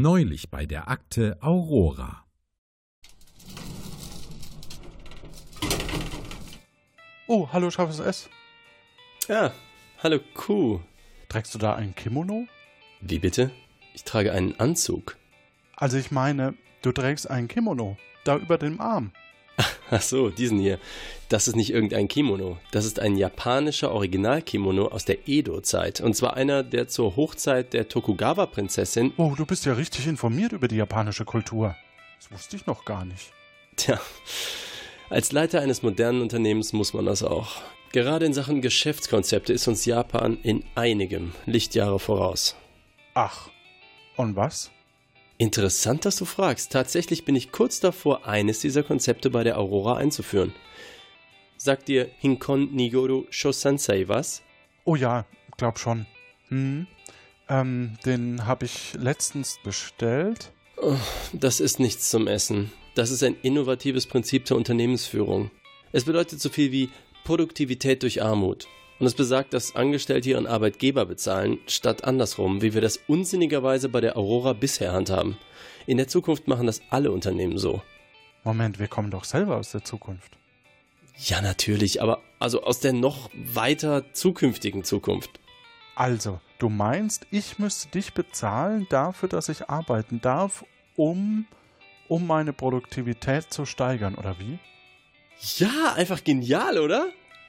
Neulich bei der Akte Aurora. Oh, hallo, scharfes S. Ja, hallo Kuh. Trägst du da ein Kimono? Wie bitte? Ich trage einen Anzug. Also ich meine, du trägst ein Kimono, da über dem Arm. Ach so, diesen hier. Das ist nicht irgendein Kimono. Das ist ein japanischer Originalkimono aus der Edo-Zeit. Und zwar einer, der zur Hochzeit der Tokugawa-Prinzessin. Oh, du bist ja richtig informiert über die japanische Kultur. Das wusste ich noch gar nicht. Tja, als Leiter eines modernen Unternehmens muss man das auch. Gerade in Sachen Geschäftskonzepte ist uns Japan in einigem Lichtjahre voraus. Ach, und was? Interessant, dass du fragst. Tatsächlich bin ich kurz davor, eines dieser Konzepte bei der Aurora einzuführen. Sagt dir Hinkon Nigoru Shosansei was? Oh ja, glaub schon. Hm. Ähm, den habe ich letztens bestellt. Oh, das ist nichts zum Essen. Das ist ein innovatives Prinzip der Unternehmensführung. Es bedeutet so viel wie Produktivität durch Armut. Und es besagt, dass Angestellte ihren Arbeitgeber bezahlen, statt andersrum, wie wir das unsinnigerweise bei der Aurora bisher handhaben. In der Zukunft machen das alle Unternehmen so. Moment, wir kommen doch selber aus der Zukunft. Ja, natürlich, aber also aus der noch weiter zukünftigen Zukunft. Also, du meinst, ich müsste dich bezahlen dafür, dass ich arbeiten darf, um, um meine Produktivität zu steigern, oder wie? Ja, einfach genial, oder?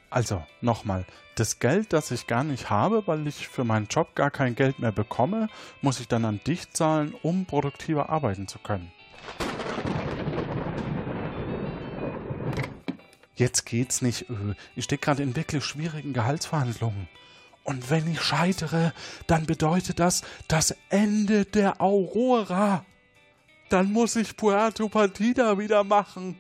Also, nochmal, das Geld, das ich gar nicht habe, weil ich für meinen Job gar kein Geld mehr bekomme, muss ich dann an dich zahlen, um produktiver arbeiten zu können. Jetzt geht's nicht. Ich stehe gerade in wirklich schwierigen Gehaltsverhandlungen. Und wenn ich scheitere, dann bedeutet das das Ende der Aurora. Dann muss ich Puerto Partida wieder machen.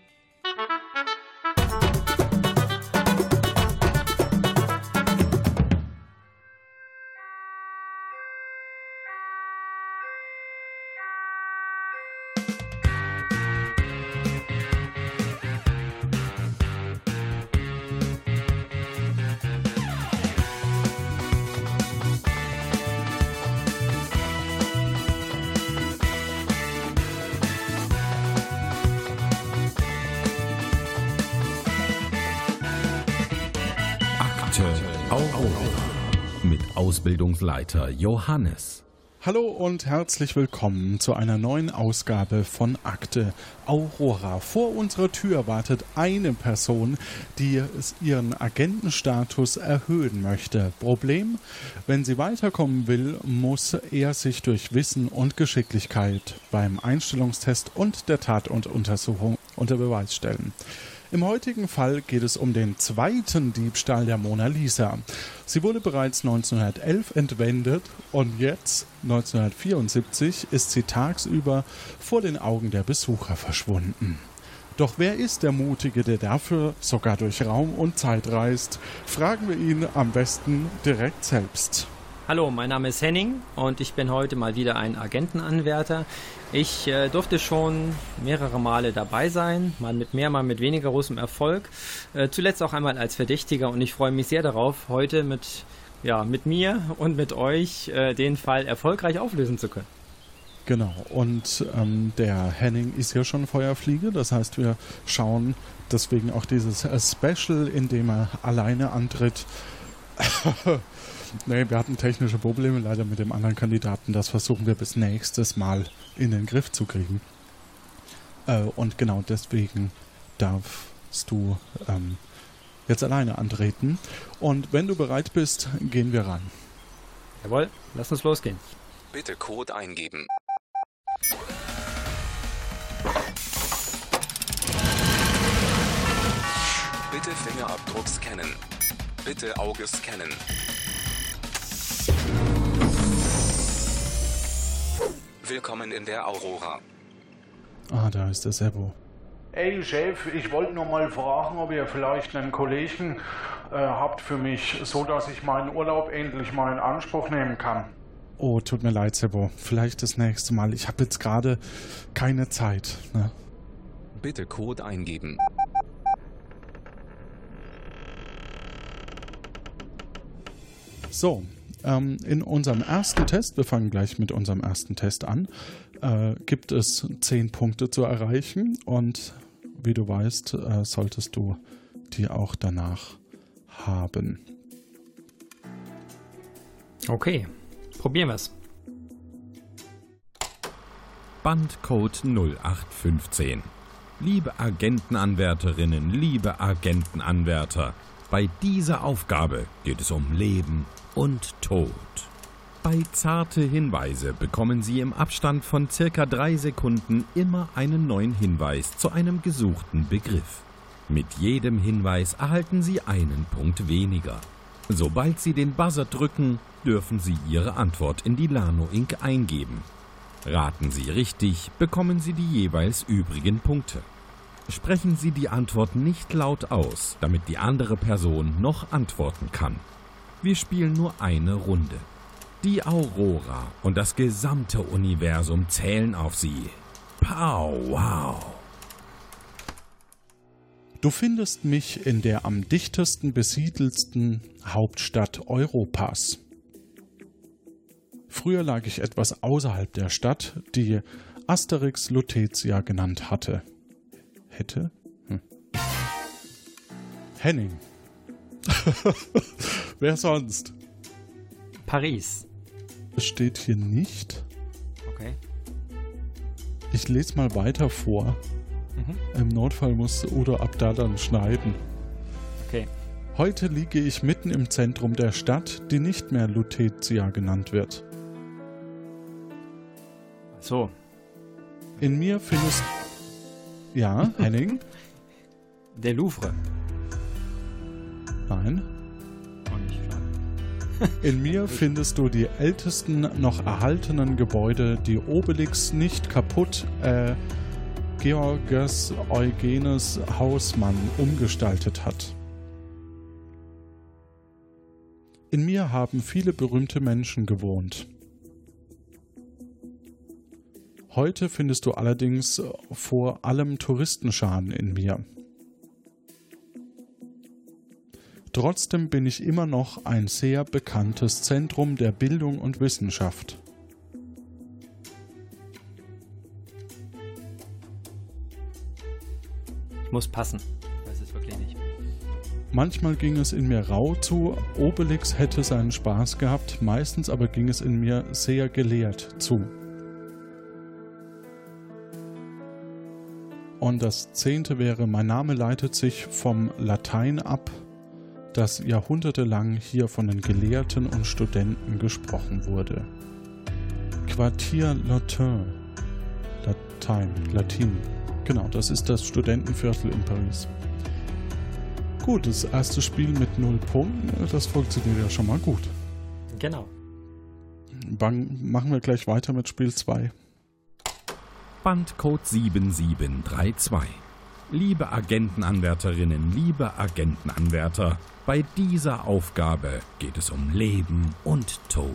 Ausbildungsleiter Johannes. Hallo und herzlich willkommen zu einer neuen Ausgabe von Akte Aurora. Vor unserer Tür wartet eine Person, die ihren Agentenstatus erhöhen möchte. Problem, wenn sie weiterkommen will, muss er sich durch Wissen und Geschicklichkeit beim Einstellungstest und der Tat und Untersuchung unter Beweis stellen. Im heutigen Fall geht es um den zweiten Diebstahl der Mona Lisa. Sie wurde bereits 1911 entwendet und jetzt, 1974, ist sie tagsüber vor den Augen der Besucher verschwunden. Doch wer ist der Mutige, der dafür sogar durch Raum und Zeit reist? Fragen wir ihn am besten direkt selbst. Hallo, mein Name ist Henning und ich bin heute mal wieder ein Agentenanwärter. Ich äh, durfte schon mehrere Male dabei sein, mal mit mehr, mal mit weniger großem Erfolg. Äh, zuletzt auch einmal als Verdächtiger und ich freue mich sehr darauf, heute mit, ja, mit mir und mit euch äh, den Fall erfolgreich auflösen zu können. Genau, und ähm, der Henning ist ja schon Feuerfliege, das heißt, wir schauen deswegen auch dieses äh, Special, in dem er alleine antritt. Nee, wir hatten technische Probleme leider mit dem anderen Kandidaten. Das versuchen wir bis nächstes Mal in den Griff zu kriegen. Äh, und genau deswegen darfst du ähm, jetzt alleine antreten. Und wenn du bereit bist, gehen wir ran. Jawohl, lass uns losgehen. Bitte Code eingeben. Bitte Fingerabdruck scannen. Bitte Auge scannen. Willkommen in der Aurora. Ah, da ist der Sebo. Ey Chef, ich wollte nur mal fragen, ob ihr vielleicht einen Kollegen äh, habt für mich, so dass ich meinen Urlaub endlich mal in Anspruch nehmen kann. Oh, tut mir leid, Sebo. Vielleicht das nächste Mal. Ich habe jetzt gerade keine Zeit. Ne? Bitte Code eingeben. So, Ähm, in unserem ersten Test, wir fangen gleich mit unserem ersten Test an, äh, gibt es zehn Punkte zu erreichen und wie du weißt, äh, solltest du die auch danach haben. Okay, probieren wir es. Bandcode 0815. Liebe Agentenanwärterinnen, liebe Agentenanwärter, bei dieser Aufgabe geht es um Leben und Tod. Bei zarte Hinweise bekommen Sie im Abstand von circa drei Sekunden immer einen neuen Hinweis zu einem gesuchten Begriff. Mit jedem Hinweis erhalten Sie einen Punkt weniger. Sobald Sie den Buzzer drücken, dürfen Sie Ihre Antwort in die Lano Inc. eingeben. Raten Sie richtig, bekommen Sie die jeweils übrigen Punkte. Sprechen Sie die Antwort nicht laut aus, damit die andere Person noch antworten kann. Wir spielen nur eine Runde. Die Aurora und das gesamte Universum zählen auf Sie. Pow, wow. Du findest mich in der am dichtesten besiedelsten Hauptstadt Europas. Früher lag ich etwas außerhalb der Stadt, die Asterix Lutetia genannt hatte. Hätte? Hm. Henning. Wer sonst? Paris. Das steht hier nicht. Okay. Ich lese mal weiter vor. Mhm. Im Notfall muss Udo ab da dann schneiden. Okay. Heute liege ich mitten im Zentrum der Stadt, die nicht mehr Lutetia genannt wird. So. In mir findest. Ja, Henning? Der Louvre. Nein. In mir findest du die ältesten noch erhaltenen Gebäude, die Obelix nicht kaputt, äh, Georges Eugenes Hausmann umgestaltet hat. In mir haben viele berühmte Menschen gewohnt. Heute findest du allerdings vor allem Touristenscharen in mir. Trotzdem bin ich immer noch ein sehr bekanntes Zentrum der Bildung und Wissenschaft. Ich muss passen. Weiß es wirklich nicht. Manchmal ging es in mir rau zu, Obelix hätte seinen Spaß gehabt, meistens aber ging es in mir sehr gelehrt zu. Und das zehnte wäre, mein Name leitet sich vom Latein ab, das jahrhundertelang hier von den Gelehrten und Studenten gesprochen wurde. Quartier Latin. Latein, Latin. Genau, das ist das Studentenviertel in Paris. Gut, das erste Spiel mit null Punkten, das funktioniert ja schon mal gut. Genau. Bang, machen wir gleich weiter mit Spiel 2. Bandcode 7732. Liebe Agentenanwärterinnen, liebe Agentenanwärter, bei dieser Aufgabe geht es um Leben und Tod.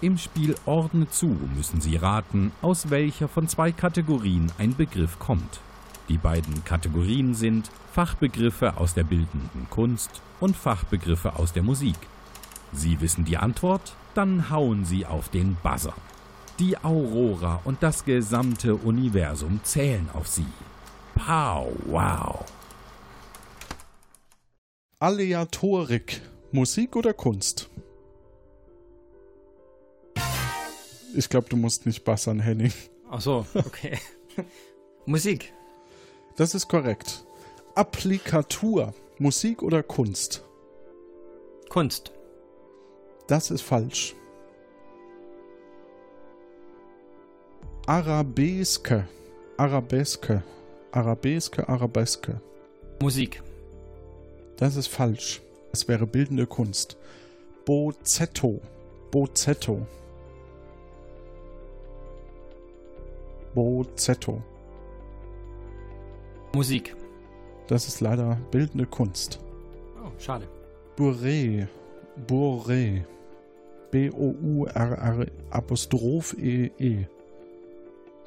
Im Spiel Ordne zu müssen Sie raten, aus welcher von zwei Kategorien ein Begriff kommt. Die beiden Kategorien sind Fachbegriffe aus der bildenden Kunst und Fachbegriffe aus der Musik. Sie wissen die Antwort? Dann hauen Sie auf den Buzzer. Die Aurora und das gesamte Universum zählen auf Sie. Pow, wow. Aleatorik. Musik oder Kunst? Ich glaube, du musst nicht bassern, Henning. Ach so, okay. Musik. Das ist korrekt. Applikatur. Musik oder Kunst? Kunst. Das ist falsch. Arabeske. Arabeske. Arabeske, Arabeske. Musik. Das ist falsch. Es wäre bildende Kunst. Bozetto. Bozetto. Bozetto. Musik. Das ist leider bildende Kunst. Oh, schade. Bourré. Bourré. B-O-U-R-R Apostroph E-E.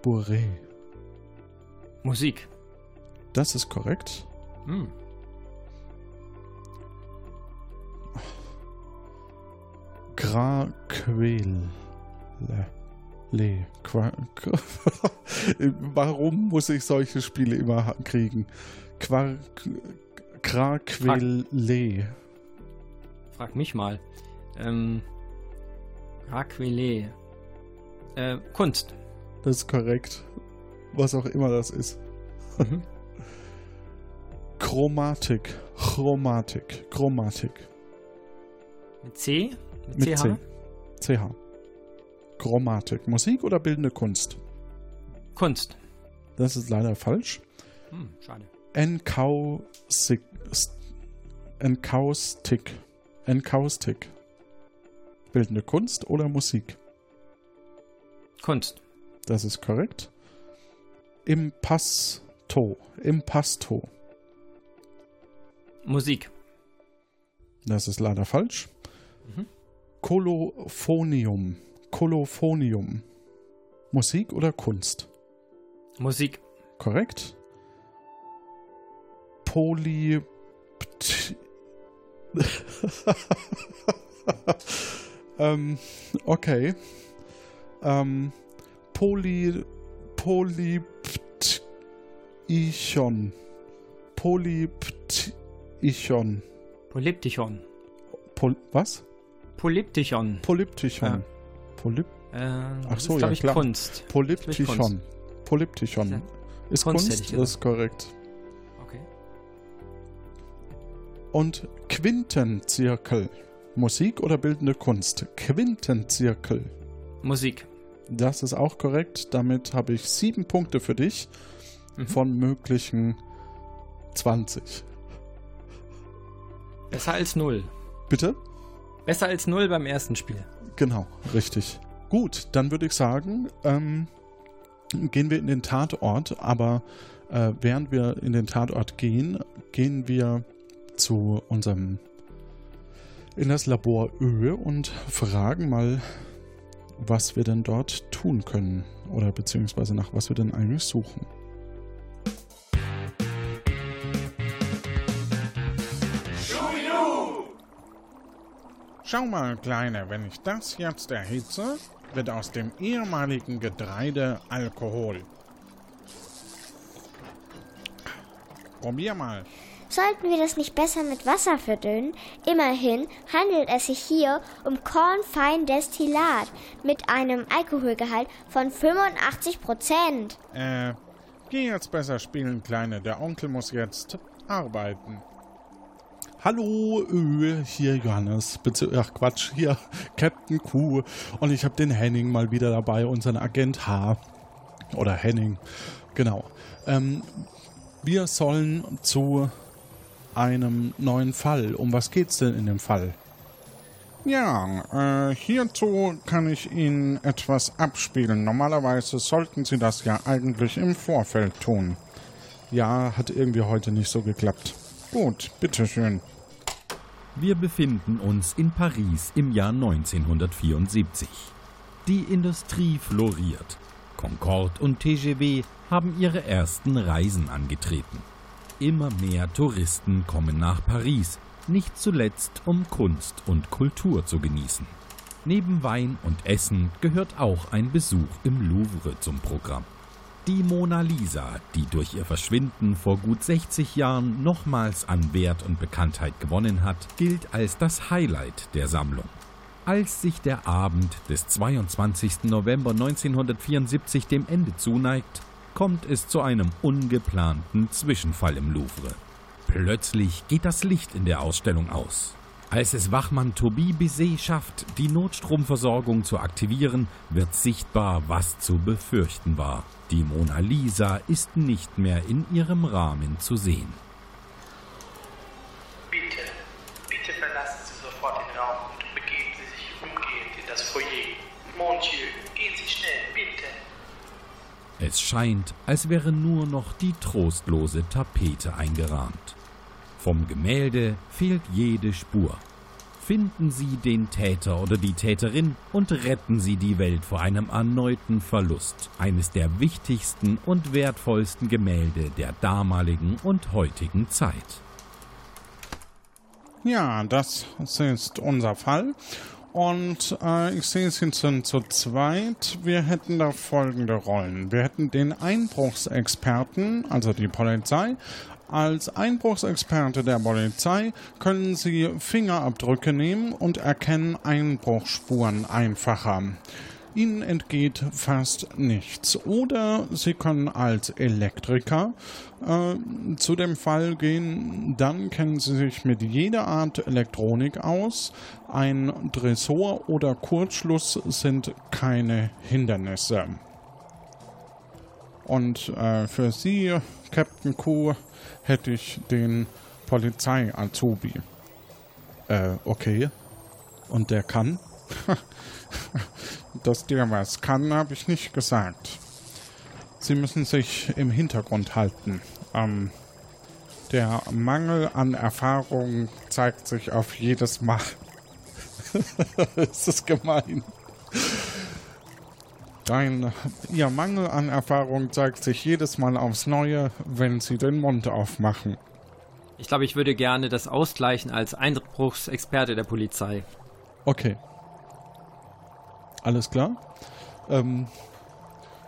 Bourré. Musik. Das ist korrekt. Kraquel. Le. Qua, Warum muss ich solche Spiele immer kriegen? Quar, Kraquele. Frag mich mal. Ähm, Raquele. Äh, Kunst. Das ist korrekt. Was auch immer das ist. Mhm. Chromatik. Chromatik. Chromatik. Mit C? Mit CH? C. CH. Chromatik. Musik oder bildende Kunst? Kunst. Das ist leider falsch. Hm, schade. Encaustic. Encaustic. Encaustic. Bildende Kunst oder Musik? Kunst. Das ist korrekt. Impasto. Impasto. Musik. Das ist leider falsch. Mhm. Kolophonium. Kolophonium. Musik oder Kunst? Musik. Korrekt. Poly. ähm, okay. Ähm, Poly. Polyptychon. Polyptychon. Polyptychon. Pol was? Polyptychon. Polyptychon. Polyp Äh, Ach so, ist, ja, glaube ich, klar. Kunst. Polyptychon. Kunst. Polyptychon. Ja. Ist Kunst, Kunst, ist korrekt. Okay. Und Quintenzirkel. Musik oder bildende Kunst? Quintenzirkel. Musik. Das ist auch korrekt. Damit habe ich sieben Punkte für dich Mhm. von möglichen 20. Besser als null. Bitte? Besser als null beim ersten Spiel. Genau, richtig. Gut, dann würde ich sagen, ähm, gehen wir in den Tatort, aber äh, während wir in den Tatort gehen, gehen wir zu unserem in das Labor Ö und fragen mal, was wir denn dort tun können oder beziehungsweise nach was wir denn eigentlich suchen. Schau mal, Kleine, wenn ich das jetzt erhitze, wird aus dem ehemaligen Getreide Alkohol. Probier mal. Sollten wir das nicht besser mit Wasser verdünnen? Immerhin handelt es sich hier um Kornfeindestillat mit einem Alkoholgehalt von 85 Prozent. Äh, geh jetzt besser spielen, Kleine. Der Onkel muss jetzt arbeiten. Hallo, Ö, hier Johannes, bezieh- ach Quatsch, hier Captain Q und ich habe den Henning mal wieder dabei, unseren Agent H. Oder Henning, genau. Ähm, wir sollen zu einem neuen Fall. Um was geht's denn in dem Fall? Ja, äh, hierzu kann ich Ihnen etwas abspielen. Normalerweise sollten Sie das ja eigentlich im Vorfeld tun. Ja, hat irgendwie heute nicht so geklappt. Gut, bitteschön. Wir befinden uns in Paris im Jahr 1974. Die Industrie floriert. Concorde und TGV haben ihre ersten Reisen angetreten. Immer mehr Touristen kommen nach Paris, nicht zuletzt um Kunst und Kultur zu genießen. Neben Wein und Essen gehört auch ein Besuch im Louvre zum Programm. Die Mona Lisa, die durch ihr Verschwinden vor gut 60 Jahren nochmals an Wert und Bekanntheit gewonnen hat, gilt als das Highlight der Sammlung. Als sich der Abend des 22. November 1974 dem Ende zuneigt, kommt es zu einem ungeplanten Zwischenfall im Louvre. Plötzlich geht das Licht in der Ausstellung aus. Als es Wachmann Toby Bizet schafft, die Notstromversorgung zu aktivieren, wird sichtbar, was zu befürchten war. Die Mona Lisa ist nicht mehr in ihrem Rahmen zu sehen. Bitte, bitte verlassen Sie sofort den Raum und begeben Sie sich umgehend in das Foyer. Mon Dieu, gehen Sie schnell, bitte. Es scheint, als wäre nur noch die trostlose Tapete eingerahmt. Vom Gemälde fehlt jede Spur. Finden Sie den Täter oder die Täterin und retten Sie die Welt vor einem erneuten Verlust eines der wichtigsten und wertvollsten Gemälde der damaligen und heutigen Zeit. Ja, das ist unser Fall. Und äh, ich sehe, Sie sind zu zweit. Wir hätten da folgende Rollen. Wir hätten den Einbruchsexperten, also die Polizei. Als Einbruchsexperte der Polizei können Sie Fingerabdrücke nehmen und erkennen Einbruchsspuren einfacher. Ihnen entgeht fast nichts. Oder Sie können als Elektriker äh, zu dem Fall gehen, dann kennen Sie sich mit jeder Art Elektronik aus. Ein Dressor oder Kurzschluss sind keine Hindernisse. Und äh, für Sie, Captain Q, hätte ich den Polizei-Azubi. Äh, okay. Und der kann? Dass der was kann, habe ich nicht gesagt. Sie müssen sich im Hintergrund halten. Ähm, der Mangel an Erfahrung zeigt sich auf jedes Mal. das ist gemein. Dein, ihr Mangel an Erfahrung zeigt sich jedes Mal aufs Neue, wenn Sie den Mund aufmachen. Ich glaube, ich würde gerne das ausgleichen als Einbruchsexperte der Polizei. Okay. Alles klar. Ähm,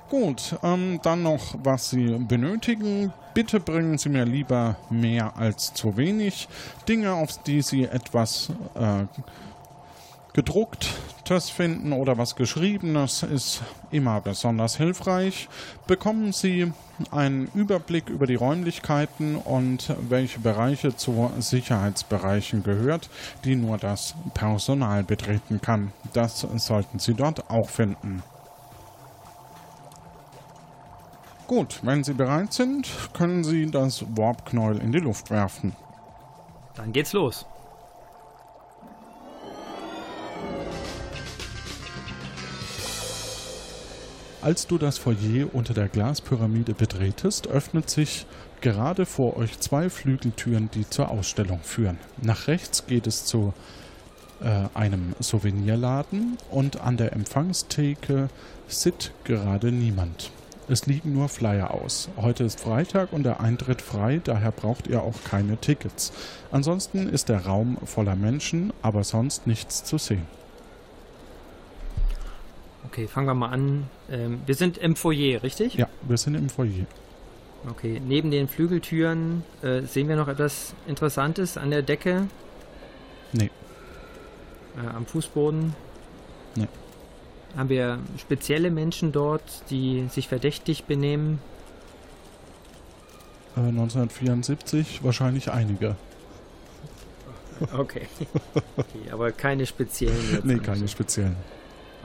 gut, ähm, dann noch, was Sie benötigen. Bitte bringen Sie mir lieber mehr als zu wenig. Dinge, auf die Sie etwas äh, gedrucktes finden oder was geschriebenes ist immer besonders hilfreich. Bekommen Sie einen Überblick über die Räumlichkeiten und welche Bereiche zu Sicherheitsbereichen gehört, die nur das Personal betreten kann. Das sollten Sie dort auch finden. Gut, wenn Sie bereit sind, können Sie das Warp-Knäuel in die Luft werfen. Dann geht's los. Als du das Foyer unter der Glaspyramide betretest, öffnet sich gerade vor euch zwei Flügeltüren, die zur Ausstellung führen. Nach rechts geht es zu äh, einem Souvenirladen und an der Empfangstheke sitzt gerade niemand. Es liegen nur Flyer aus. Heute ist Freitag und der Eintritt frei, daher braucht ihr auch keine Tickets. Ansonsten ist der Raum voller Menschen, aber sonst nichts zu sehen. Okay, fangen wir mal an. Ähm, wir sind im Foyer, richtig? Ja, wir sind im Foyer. Okay, neben den Flügeltüren äh, sehen wir noch etwas Interessantes an der Decke. Nee. Äh, am Fußboden. Nee. Haben wir spezielle Menschen dort, die sich verdächtig benehmen? Äh, 1974 wahrscheinlich einige. Okay. okay aber keine speziellen. Jetzt nee, keine speziellen.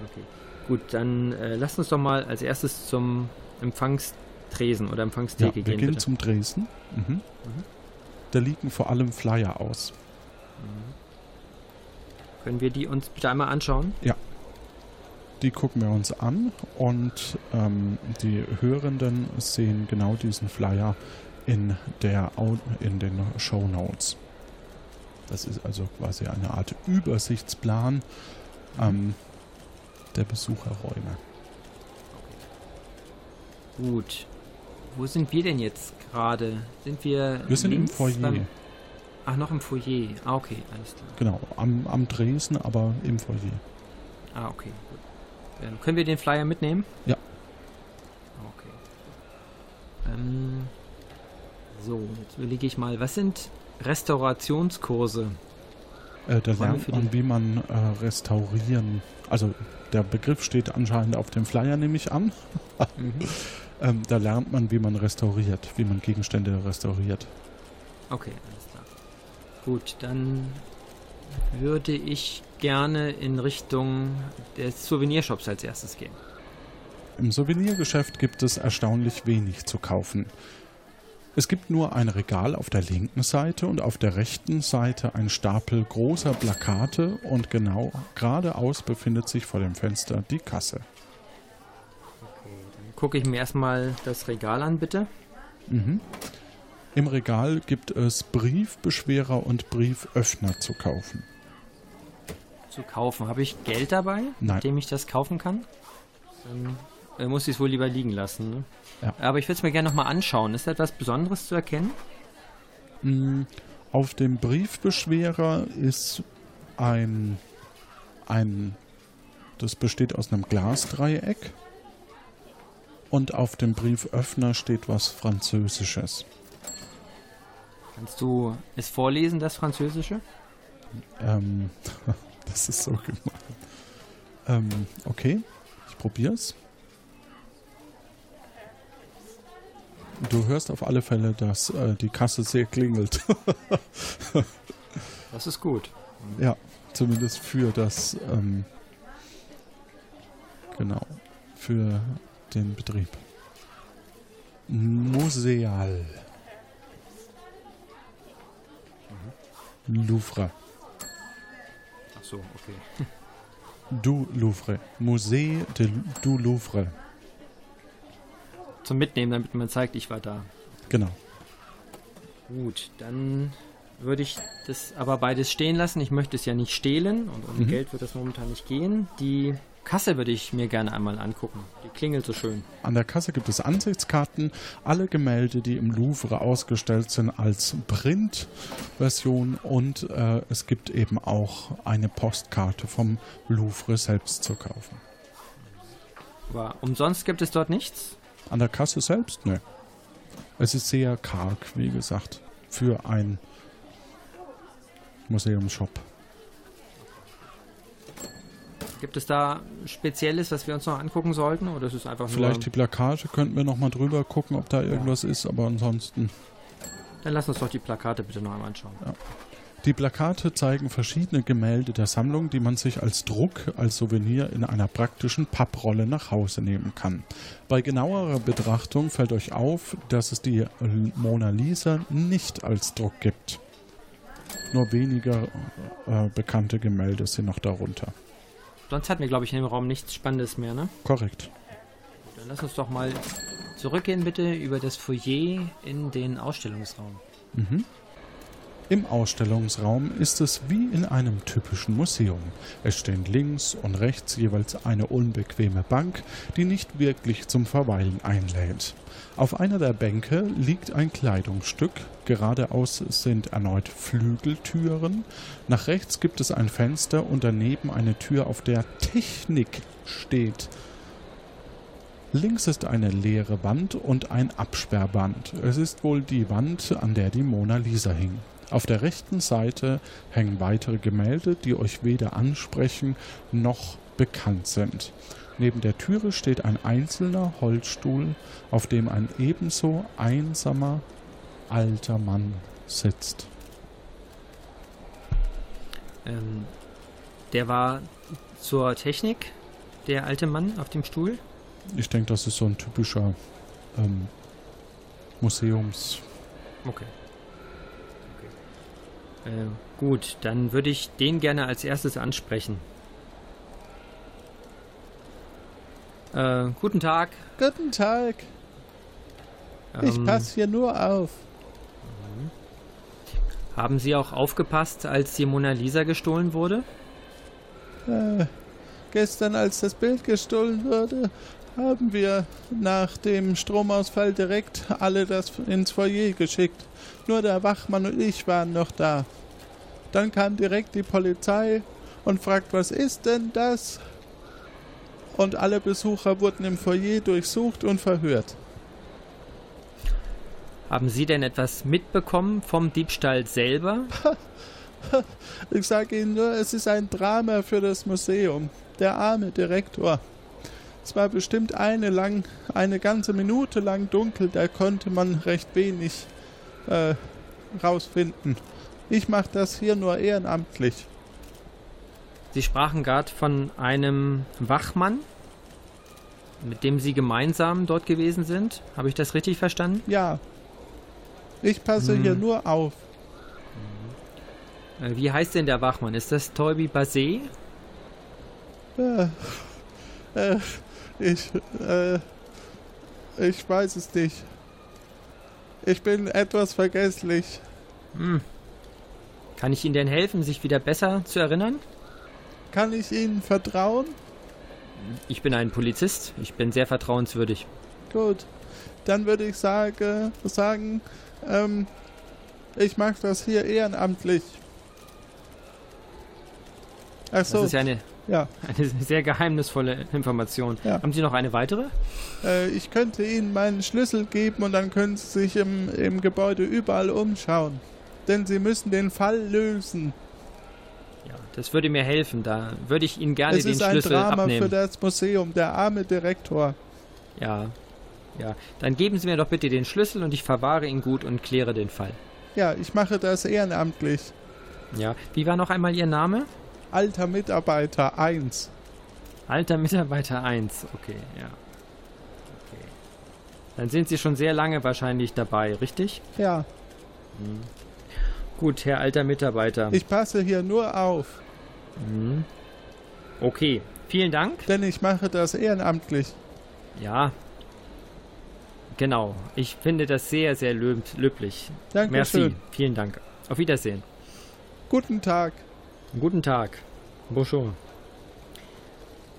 Okay. Gut, dann äh, lasst uns doch mal als erstes zum Empfangstresen oder Empfangstheke ja, wir gehen. gehen bitte. zum Dresden. Mhm. Mhm. Da liegen vor allem Flyer aus. Können wir die uns bitte einmal anschauen? Die gucken wir uns an und ähm, die Hörenden sehen genau diesen Flyer in, der, in den Show Notes. Das ist also quasi eine Art Übersichtsplan ähm, der Besucherräume. Gut. Wo sind wir denn jetzt gerade? Sind wir. Wir sind im Foyer. beim- Ach, noch im Foyer. Ah, okay, alles klar. Genau, am, am Dresden, aber im Foyer. Ah, okay, gut. Ähm, können wir den Flyer mitnehmen? Ja. Okay. Ähm, so, jetzt überlege ich mal, was sind Restaurationskurse? Äh, da lernt man, wie man äh, restaurieren. Also der Begriff steht anscheinend auf dem Flyer, nehme ich an. Mhm. Ähm, da lernt man, wie man restauriert, wie man Gegenstände restauriert. Okay, alles klar. Gut, dann würde ich gerne in Richtung des Souvenirshops als erstes gehen. Im Souvenirgeschäft gibt es erstaunlich wenig zu kaufen. Es gibt nur ein Regal auf der linken Seite und auf der rechten Seite ein Stapel großer Plakate und genau geradeaus befindet sich vor dem Fenster die Kasse. Gucke ich mir erstmal das Regal an, bitte. Mhm. Im Regal gibt es Briefbeschwerer und Brieföffner zu kaufen. Zu kaufen. Habe ich Geld dabei, Nein. mit dem ich das kaufen kann? Dann äh, muss ich es wohl lieber liegen lassen. Ne? Ja. Aber ich würde es mir gerne nochmal anschauen. Ist da etwas Besonderes zu erkennen? Mm, Auf dem Briefbeschwerer ist ein, ein, das besteht aus einem Glasdreieck und auf dem Brieföffner steht was Französisches. Kannst du es vorlesen, das Französische? Ähm, das ist so gemein. Ähm, okay, ich probier's. Du hörst auf alle Fälle, dass äh, die Kasse sehr klingelt. Das ist gut. ja, zumindest für das, ähm, genau, für den Betrieb. Museal. Louvre. Ach so, okay. Du Louvre. Musée de, du Louvre. Zum Mitnehmen, damit man zeigt, ich war da. Genau. Gut, dann würde ich das aber beides stehen lassen. Ich möchte es ja nicht stehlen und ohne Mhm. Geld wird das momentan nicht gehen. Die Kasse würde ich mir gerne einmal angucken. Die klingelt so schön. An der Kasse gibt es Ansichtskarten. Alle Gemälde, die im Louvre ausgestellt sind, als Printversion. Und äh, es gibt eben auch eine Postkarte vom Louvre selbst zu kaufen. Aber umsonst gibt es dort nichts. An der Kasse selbst? Nö. Es ist sehr karg, wie gesagt, für ein Museumsshop. Gibt es da Spezielles, was wir uns noch angucken sollten? Oder ist es einfach Vielleicht die. Plakate könnten wir nochmal drüber gucken, ob da irgendwas ist, aber ansonsten. Dann lass uns doch die Plakate bitte noch einmal anschauen. Die Plakate zeigen verschiedene Gemälde der Sammlung, die man sich als Druck, als Souvenir in einer praktischen Papprolle nach Hause nehmen kann. Bei genauerer Betrachtung fällt euch auf, dass es die Mona Lisa nicht als Druck gibt. Nur weniger äh, bekannte Gemälde sind noch darunter. Sonst hatten wir, glaube ich, in dem Raum nichts Spannendes mehr, ne? Korrekt. Dann lass uns doch mal zurückgehen bitte über das Foyer in den Ausstellungsraum. Mhm. Im Ausstellungsraum ist es wie in einem typischen Museum. Es stehen links und rechts jeweils eine unbequeme Bank, die nicht wirklich zum Verweilen einlädt. Auf einer der Bänke liegt ein Kleidungsstück, geradeaus sind erneut Flügeltüren, nach rechts gibt es ein Fenster und daneben eine Tür, auf der Technik steht. Links ist eine leere Wand und ein Absperrband. Es ist wohl die Wand, an der die Mona Lisa hing. Auf der rechten Seite hängen weitere Gemälde, die euch weder ansprechen noch bekannt sind. Neben der Türe steht ein einzelner Holzstuhl, auf dem ein ebenso einsamer alter Mann sitzt. Ähm, der war zur Technik, der alte Mann auf dem Stuhl. Ich denke, das ist so ein typischer ähm, Museums. Okay. Äh, gut, dann würde ich den gerne als erstes ansprechen. Äh, guten Tag. Guten Tag, Ähm, hier nur auf. Haben Sie auch aufgepasst, als die Mona Lisa gestohlen wurde? Äh, gestern, als das Bild gestohlen wurde, haben wir nach dem Stromausfall direkt alle das ins Foyer geschickt. Nur der Wachmann und ich waren noch da. Dann kam direkt die Polizei und fragt, was ist denn das? Und alle Besucher wurden im Foyer durchsucht und verhört. Haben Sie denn etwas mitbekommen vom Diebstahl selber? Ich sage Ihnen nur, es ist ein Drama für das Museum. Der arme Direktor. Es war bestimmt eine lang, eine ganze Minute lang dunkel, da konnte man recht wenig äh, rausfinden. Ich mache das hier nur ehrenamtlich. Sie sprachen gerade von einem Wachmann, mit dem Sie gemeinsam dort gewesen sind. Habe ich das richtig verstanden? Ja. Ich passe Hm. hier nur auf. Äh, Wie heißt denn der Wachmann? Ist das Toby Basé? Äh, äh, ich, äh, ich weiß es nicht. Ich bin etwas vergesslich. Hm. Kann ich Ihnen denn helfen, sich wieder besser zu erinnern? Kann ich Ihnen vertrauen? Ich bin ein Polizist. Ich bin sehr vertrauenswürdig. Gut. Dann würde ich sage, sagen, ähm, ich mache das hier ehrenamtlich. Ach Das so, ist ja eine Ja, Eine sehr geheimnisvolle Information. Ja. Haben Sie noch eine weitere? äh, ich könnte Ihnen meinen Schlüssel geben und dann können Sie sich im, im Gebäude überall umschauen. Denn Sie müssen den Fall lösen. Ja, das würde mir helfen. Da würde ich Ihnen gerne es den ist ein Schlüssel Drama abnehmen. für das Museum, der arme Direktor. Ja. Ja. Dann geben Sie mir doch bitte den Schlüssel und ich verwahre ihn gut und kläre den Fall. Ja, ich mache das ehrenamtlich. Ja. Wie war noch einmal Ihr Name? Alter Mitarbeiter 1. Alter Mitarbeiter 1. Okay, ja. Okay. Dann sind Sie schon sehr lange wahrscheinlich dabei, richtig? Ja, Gut, Herr alter Mitarbeiter. ich passe hier nur auf, Mhm. Okay, vielen Dank. denn ich mache das ehrenamtlich. Ja. Genau. Ich finde das sehr, sehr löb löblich. Merci. Dankeschön. Vielen Dank. Auf Wiedersehen. Guten Tag. Guten Tag. Bonjour.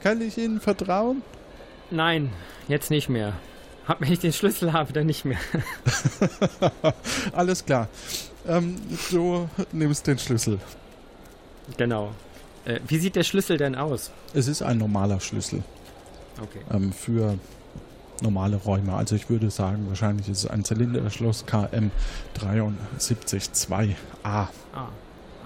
Kann ich Ihnen vertrauen? Nein, jetzt nicht mehr. Hab, wenn ich den Schlüssel habe, dann nicht mehr. Alles klar. Ähm, du nimmst den Schlüssel. genau. Äh, wie sieht der Schlüssel denn aus? Es ist ein normaler Schlüssel Okay. ähm, für normale Räume. Also ich würde sagen, wahrscheinlich ist es ein Zylinderschloss KM 732A. Ah.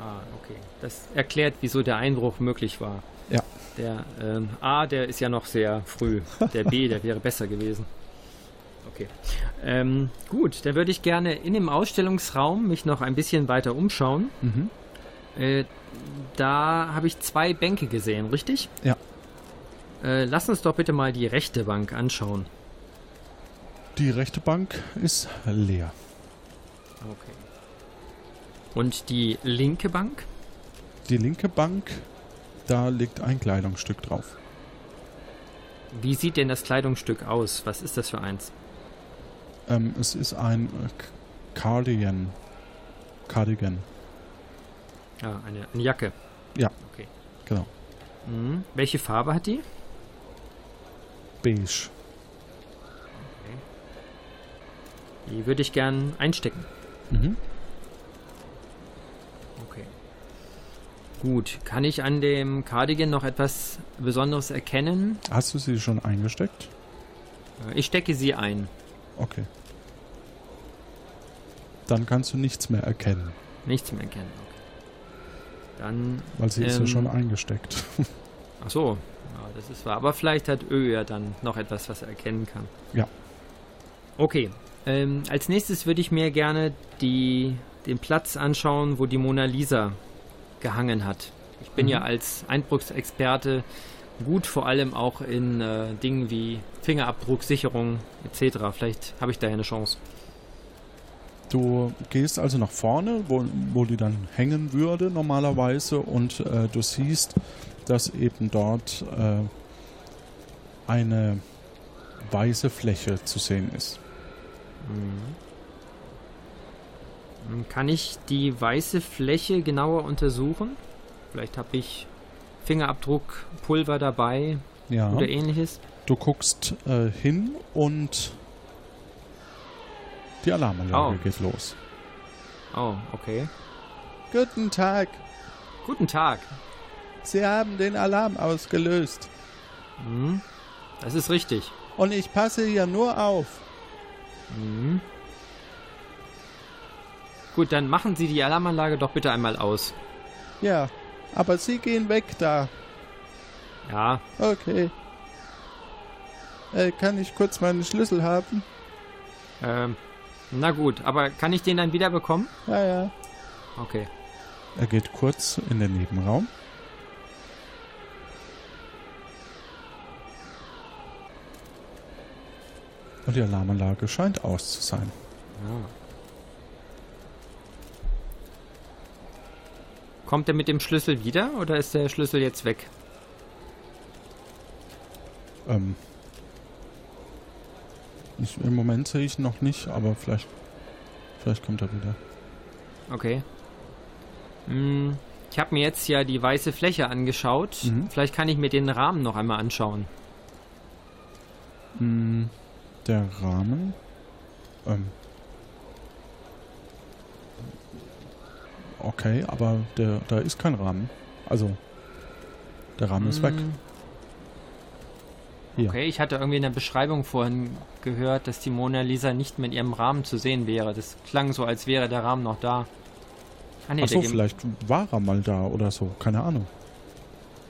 Ah, okay. Das erklärt, wieso der Einbruch möglich war. Ja. Der ähm, A, der ist ja noch sehr früh. Der B, der wäre besser gewesen. Okay. Ähm, gut, dann würde ich gerne in dem Ausstellungsraum mich noch ein bisschen weiter umschauen. Mhm. Äh, da habe ich zwei Bänke gesehen, richtig? Ja. Äh, lass uns doch bitte mal die rechte Bank anschauen. Die rechte Bank ist leer. Okay. Und die linke Bank? Die linke Bank, da liegt ein Kleidungsstück drauf. Wie sieht denn das Kleidungsstück aus? Was ist das für eins? Ähm, es ist ein äh, Cardigan. Cardigan, Ja, eine, eine Jacke. Ja. Okay. genau. Mhm. Welche Farbe hat die? Beige. Die würde ich gern einstecken. Mhm. Okay. Gut. Kann ich an dem Cardigan noch etwas Besonderes erkennen? Hast du sie schon eingesteckt? Äh, Ich stecke sie ein. Okay. Dann kannst du nichts mehr erkennen, Nichts mehr erkennen. Okay. Dann. weil sie ist ja Ähm, schon eingesteckt. Ach so. Ja, das ist wahr. Aber vielleicht hat Ö ja dann noch etwas, was er erkennen kann. Ja. Okay. Ähm, als nächstes würde ich mir gerne die, den Platz anschauen, wo die Mona Lisa gehangen hat. Ich bin Mhm. ja als Einbruchsexperte gut, vor allem auch in äh, Dingen wie Fingerabdrucksicherung etc. Vielleicht habe ich da ja eine Chance. Du gehst also nach vorne, wo, wo die dann hängen würde normalerweise und äh, du siehst, dass eben dort äh, eine weiße Fläche zu sehen ist. Hm, Kann ich die weiße Fläche genauer untersuchen? Vielleicht habe ich Fingerabdruckpulver dabei Ja. oder ähnliches. Du guckst äh, hin und die Alarmanlage Oh. geht los. Oh, okay. Guten Tag, Guten Tag. Sie haben den Alarm ausgelöst Hm, das ist richtig. und ich passe hier nur auf. Mhm. Gut, dann machen Sie die Alarmanlage doch bitte einmal aus. Ja, aber Sie gehen weg da. Ja, Okay. Äh, kann ich kurz meinen Schlüssel haben? ähm, na gut, aber kann ich den dann wieder bekommen? Ja, ja. Okay. Er geht kurz in den Nebenraum. Und die Alarmanlage scheint aus zu sein. Ja. Kommt er mit dem Schlüssel wieder oder ist der Schlüssel jetzt weg? Ähm, ich, Im Moment sehe ich ihn noch nicht, aber vielleicht, vielleicht kommt er wieder. Okay. Hm, ich habe mir jetzt ja die weiße Fläche angeschaut. Mhm. Vielleicht kann ich mir den Rahmen noch einmal anschauen. Hm, der Rahmen. Ähm, okay, aber der, da ist kein Rahmen. Also, Der Rahmen ist weg. Hm, Hier. Okay, ich hatte irgendwie in der Beschreibung vorhin gehört, dass die Mona Lisa nicht in ihrem Rahmen zu sehen wäre. Das klang so, als wäre der Rahmen noch da. Ah, nee, Achso, vielleicht war er mal da oder so. Keine Ahnung.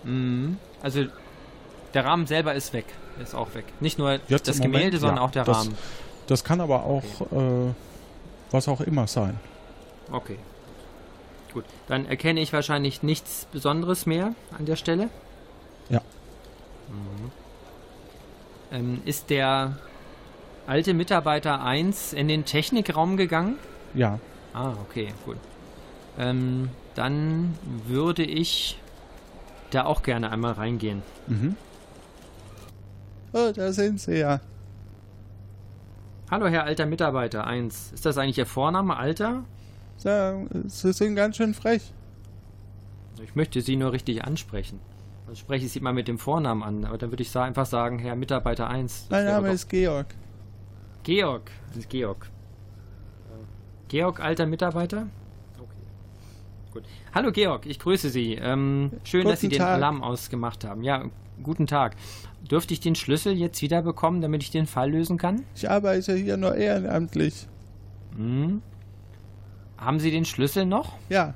Mhm. Also, der Rahmen selber ist weg. Ist auch weg. Nicht nur Jetzt das im Moment, Gemälde, sondern ja, auch der das- Rahmen. Das kann aber auch äh, was auch immer sein. Okay. Gut, dann erkenne ich wahrscheinlich nichts Besonderes mehr an der Stelle. Ja. Mhm. Ähm, ist der alte Mitarbeiter 1 in den Technikraum gegangen? Ja. Ah, okay, gut. Ähm, dann würde ich da auch gerne einmal reingehen. Mhm. Oh, da sind sie ja. Hallo, Herr alter Mitarbeiter 1. Ist das eigentlich Ihr Vorname, Alter? So, sie sind ganz schön frech. Ich möchte Sie nur richtig ansprechen. Dann spreche ich Sie mal mit dem Vornamen an, aber dann würde ich einfach sagen, Herr Mitarbeiter 1. Das Mein Name ist Georg. Georg. Das ist Georg. Georg, alter Mitarbeiter? Okay. Gut. Hallo Georg, ich grüße Sie. Ähm, schön, dass Sie Guten den Tag. Alarm ausgemacht haben. Ja, guten Tag. Dürfte ich den Schlüssel jetzt wieder bekommen, damit ich den Fall lösen kann? Ich arbeite hier nur ehrenamtlich. Hm? Haben Sie den Schlüssel noch? Ja,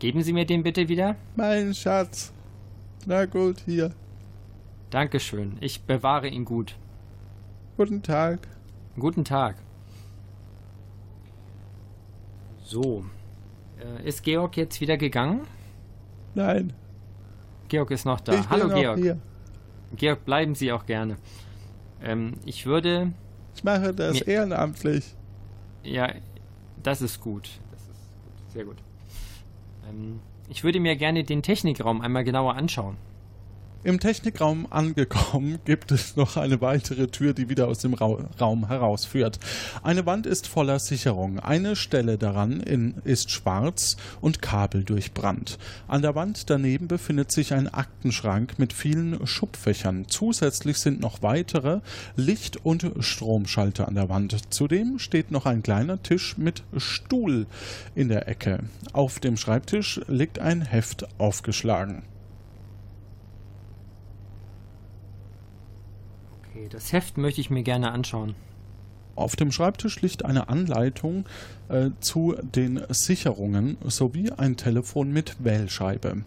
Geben Sie mir den bitte wieder? mein Schatz. Na gut, hier. Dankeschön. Ich bewahre ihn gut. Guten Tag. Guten Tag. So. Äh, ist Georg jetzt wieder gegangen? Nein, Georg ist noch da. ich Hallo Georg. hier. Georg, bleiben Sie auch gerne. Ähm, ich würde. Ich mache das ehrenamtlich. Ja, das ist gut. Das ist gut. Sehr gut. Ähm, ich würde mir gerne den Technikraum einmal genauer anschauen. Im Technikraum angekommen gibt es noch eine weitere Tür, die wieder aus dem Rau Raum herausführt. Eine Wand ist voller Sicherung. Eine Stelle daran in, ist schwarz und kabeldurchbrannt. An der Wand daneben befindet sich ein Aktenschrank mit vielen Schubfächern. Zusätzlich sind noch weitere Licht- und Stromschalter an der Wand. Zudem steht noch ein kleiner Tisch mit Stuhl in der Ecke. Auf dem Schreibtisch liegt ein Heft aufgeschlagen. Okay, das Heft möchte ich mir gerne anschauen. Auf dem Schreibtisch liegt eine Anleitung äh, zu den Sicherungen sowie ein Telefon mit Wählscheibe.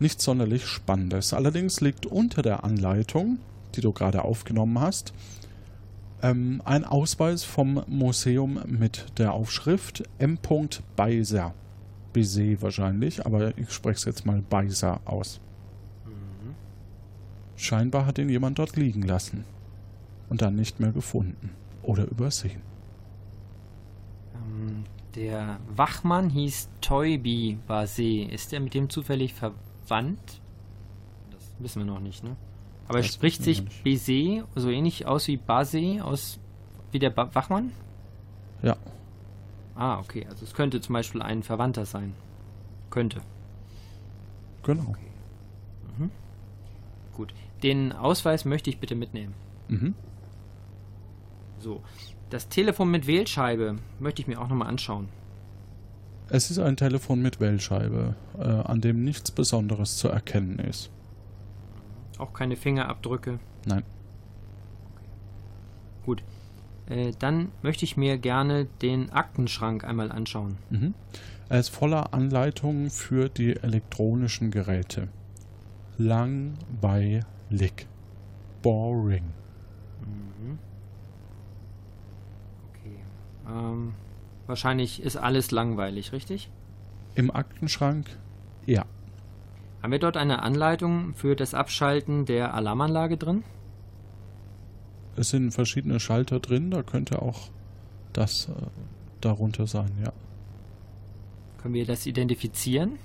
Nichts sonderlich Spannendes. Allerdings liegt unter der Anleitung, die du gerade aufgenommen hast, ähm, ein Ausweis vom Museum mit der Aufschrift M. Beiser. Bizet wahrscheinlich, aber ich spreche es jetzt mal Beiser aus. Scheinbar hat ihn jemand dort liegen lassen und dann nicht mehr gefunden oder übersehen. Ähm, der Wachmann hieß Toybi Base. Ist er mit dem zufällig verwandt? Das wissen wir noch nicht, ne? Aber Das spricht sich. Baiser so ähnlich aus wie Base aus wie der ba Wachmann? Ja. Ah, okay. Also es könnte zum Beispiel ein Verwandter sein. Könnte. Genau. Gut. Den Ausweis möchte ich bitte mitnehmen. Mhm. So. Das Telefon mit Wählscheibe möchte ich mir auch nochmal anschauen. Es ist ein Telefon mit Wählscheibe, äh, an dem nichts Besonderes zu erkennen ist. Auch keine Fingerabdrücke. Nein. Gut. Äh, dann möchte ich mir gerne den Aktenschrank einmal anschauen. Mhm. Er ist voller Anleitungen für die elektronischen Geräte. Langweilig. Boring. Mhm. Okay. Ähm, wahrscheinlich ist alles langweilig, richtig? Im Aktenschrank? Ja. Haben wir dort eine Anleitung für das Abschalten der Alarmanlage drin? Es sind verschiedene Schalter drin, da könnte auch das äh, darunter sein, ja. Können wir das identifizieren?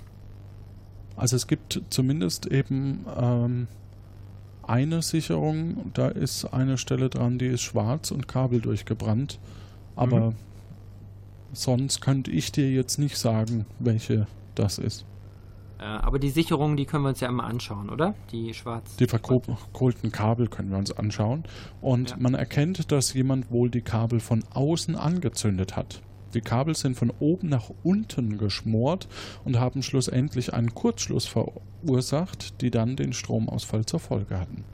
Also es gibt zumindest eben ähm, eine Sicherung, da ist eine Stelle dran, die ist schwarz und Kabel durchgebrannt. Aber Mhm. sonst könnte ich dir jetzt nicht sagen, welche das ist. Äh, aber die Sicherungen, die können wir uns ja einmal anschauen, oder? Die schwarz. Die verkohlten Kabel können wir uns anschauen. Und Ja. man erkennt, dass jemand wohl die Kabel von außen angezündet hat. Die Kabel sind von oben nach unten geschmort und haben schlussendlich einen Kurzschluss verursacht, die dann den Stromausfall zur Folge hatten.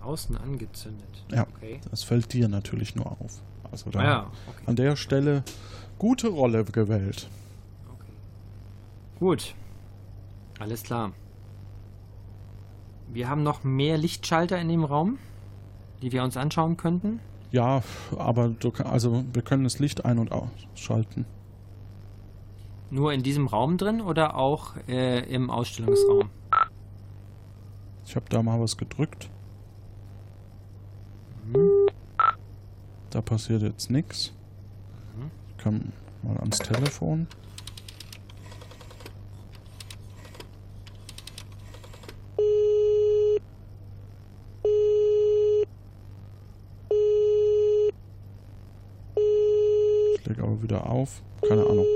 Außen angezündet. Ja, Okay. das fällt dir natürlich nur auf. Also da Ah ja, okay. an der Stelle gute Rolle gewählt. okay. Gut. Alles klar. Wir haben noch mehr Lichtschalter in dem Raum, die wir uns anschauen könnten. Ja, aber du, also wir können das Licht ein- und ausschalten. Nur in diesem Raum drin oder auch äh, im Ausstellungsraum? Ich habe da mal was gedrückt. Da passiert jetzt nichts. Ich kann mal ans Telefon. Ich leg aber wieder auf. Keine Ahnung.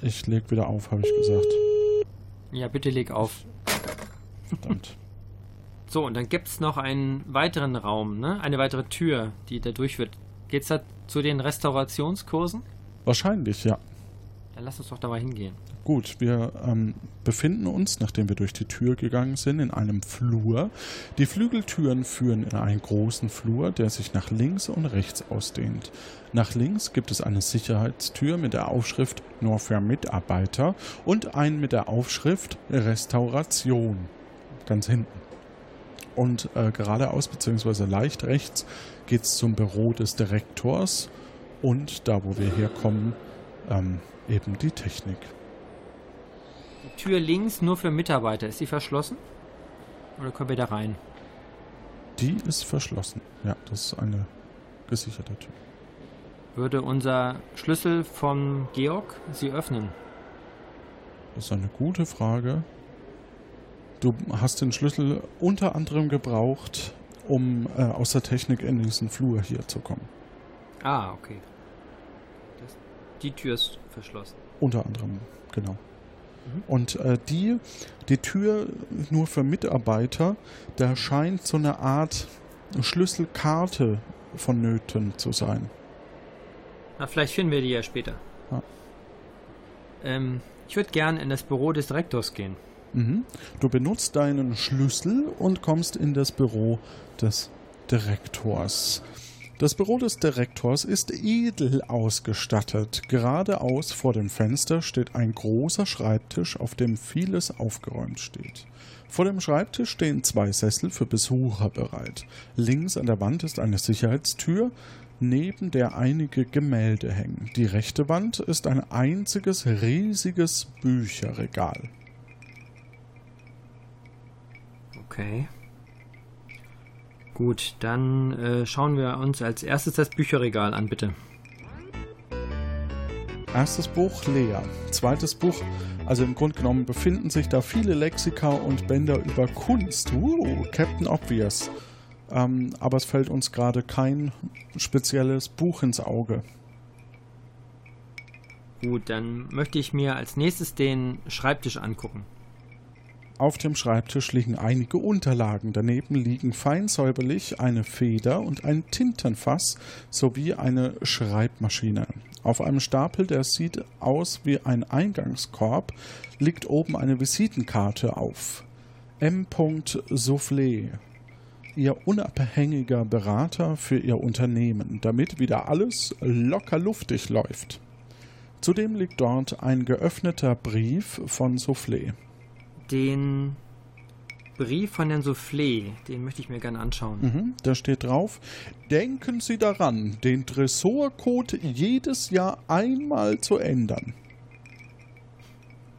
Ich leg wieder auf, habe ich gesagt. Ja, bitte leg auf. Verdammt. So, und dann gibt es noch einen weiteren Raum, ne? Eine weitere Tür, die da durchführt. Geht's da zu den Restaurationskursen? Wahrscheinlich, ja. Dann lass uns doch da mal hingehen. Gut, wir ähm, befinden uns, nachdem wir durch die Tür gegangen sind, in einem Flur. Die Flügeltüren führen in einen großen Flur, der sich nach links und rechts ausdehnt. Nach links gibt es eine Sicherheitstür mit der Aufschrift Nur für Mitarbeiter und einen mit der Aufschrift Restauration. Ganz hinten. Und äh, geradeaus bzw. leicht rechts geht es zum Büro des Direktors und da, wo wir herkommen, ähm, eben die Technik. Die Tür links nur für Mitarbeiter. Ist die verschlossen? Oder können wir da rein? Die ist verschlossen. Ja, das ist eine gesicherte Tür. Würde unser Schlüssel von Georg sie öffnen? Das ist eine gute Frage. Du hast den Schlüssel unter anderem gebraucht, um äh, aus der Technik in diesen Flur hier zu kommen. Ah, okay. Das, die Tür ist verschlossen. Unter anderem, genau. Und äh, die, die Tür nur für Mitarbeiter, da scheint so eine Art Schlüsselkarte vonnöten zu sein. Na, vielleicht finden wir die ja später. Ja. Ähm, ich würde gern in das Büro des Direktors gehen. Mhm. Du benutzt deinen Schlüssel und kommst in das Büro des Direktors. Das Büro des Direktors ist edel ausgestattet. Geradeaus vor dem Fenster steht ein großer Schreibtisch, auf dem vieles aufgeräumt steht. Vor dem Schreibtisch stehen zwei Sessel für Besucher bereit. Links an der Wand ist eine Sicherheitstür, neben der einige Gemälde hängen. Die rechte Wand ist ein einziges riesiges Bücherregal. Okay. Gut, dann äh, schauen wir uns als erstes das Bücherregal an, bitte. Erstes Buch Lea. Zweites Buch, also im Grunde genommen befinden sich da viele Lexika und Bänder über Kunst. Uh, Captain Obvious. Ähm, aber es fällt uns gerade kein spezielles Buch ins Auge. Gut, dann möchte ich mir als nächstes den Schreibtisch angucken. Auf dem Schreibtisch liegen einige Unterlagen. Daneben liegen fein säuberlich eine Feder und ein Tintenfass sowie eine Schreibmaschine. Auf einem Stapel, der sieht aus wie ein Eingangskorb, liegt oben eine Visitenkarte auf. M. Soufflé. Ihr unabhängiger Berater für Ihr Unternehmen, damit wieder alles locker luftig läuft. Zudem liegt dort ein geöffneter Brief von Soufflé. Den Brief von Herrn Soufflé, den möchte ich mir gerne anschauen. Mhm, da steht drauf, denken Sie daran, den Tresorcode jedes Jahr einmal zu ändern.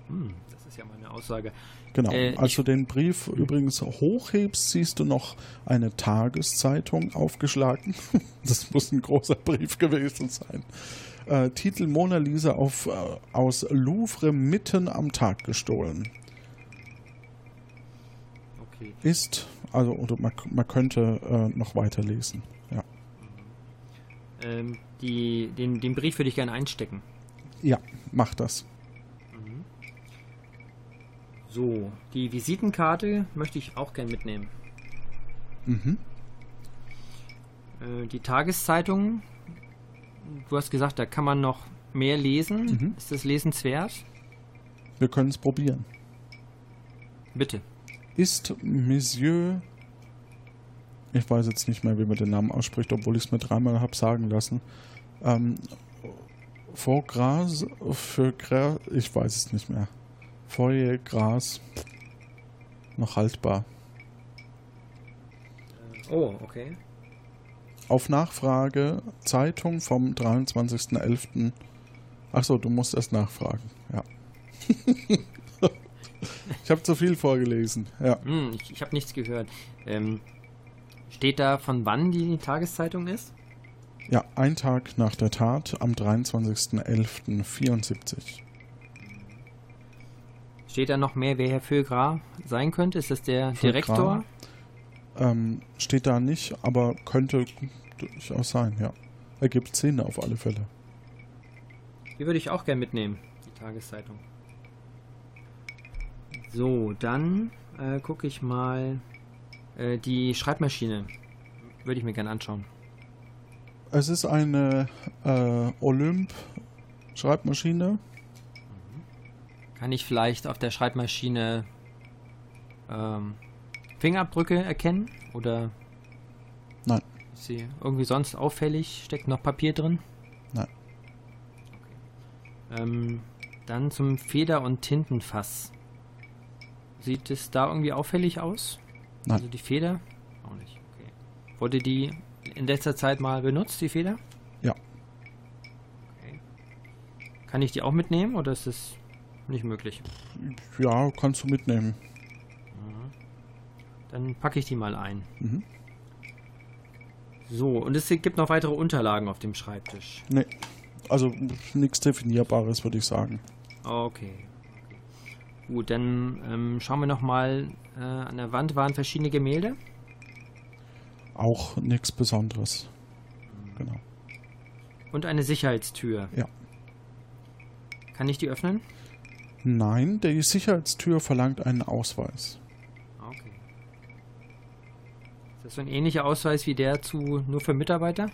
Hm, das ist ja mal eine Aussage. Genau, Äh, als du den Brief übrigens hochhebst, siehst du noch eine Tageszeitung aufgeschlagen. das muss ein großer Brief gewesen sein. Äh, Titel Mona Lisa auf, äh, aus Louvre mitten am Tag gestohlen. Ist, also oder man, man könnte äh, noch weiterlesen. Ja. Ähm, die, den, den Brief würde ich gerne einstecken. ja, mach das. So, die Visitenkarte möchte ich auch gerne mitnehmen. Mhm. Äh, die Tageszeitung, du hast gesagt, da kann man noch mehr lesen. Mhm. Ist das lesenswert? Wir können es probieren. Bitte. Ist Monsieur. Ich weiß jetzt nicht mehr, wie man den Namen ausspricht, obwohl ich es mir dreimal habe sagen lassen. Ähm, vor Gras, für Gras, ich weiß es nicht mehr. Feuer, Gras, noch haltbar. Oh, okay. Auf Nachfrage, Zeitung vom 23.11. Achso, du musst erst nachfragen, ja. ich habe zu viel vorgelesen, ja. Hm, ich ich habe nichts gehört. Ähm, steht da, von wann die Tageszeitung ist? Ja, ein Tag nach der Tat am 23.11.74. Steht da noch mehr, wer Herr Fögrar sein könnte? Ist das der Direktor? Ähm, steht da nicht, aber könnte durchaus sein, ja. Ergibt Sinn auf alle Fälle. Die würde ich auch gern mitnehmen, die Tageszeitung. So, dann äh, gucke ich mal äh, die Schreibmaschine. Würde ich mir gern anschauen. Es ist eine äh, Olymp-Schreibmaschine. Kann ich vielleicht auf der Schreibmaschine ähm, Fingerabdrücke erkennen? Oder Nein. ist sie irgendwie sonst auffällig? Steckt noch Papier drin? Nein. Okay. Ähm, dann zum Feder- und Tintenfass. Sieht es da irgendwie auffällig aus? Nein. Also die Feder? Auch nicht. Okay. Wurde die in letzter Zeit mal benutzt, die Feder? Ja. Okay. Kann ich die auch mitnehmen oder ist es nicht möglich? Ja, kannst du mitnehmen. Dann packe ich die mal ein. Mhm. So, und es gibt noch weitere Unterlagen auf dem Schreibtisch. Nee. Also nichts Definierbares, würde ich sagen. Okay. Gut, dann ähm, schauen wir nochmal. Äh, an der Wand waren verschiedene Gemälde. Auch nichts Besonderes. Genau. Und eine Sicherheitstür. Ja. Kann ich die öffnen? Nein, die Sicherheitstür verlangt einen Ausweis. Okay. Ist das so ein ähnlicher Ausweis wie der zu nur für Mitarbeiter?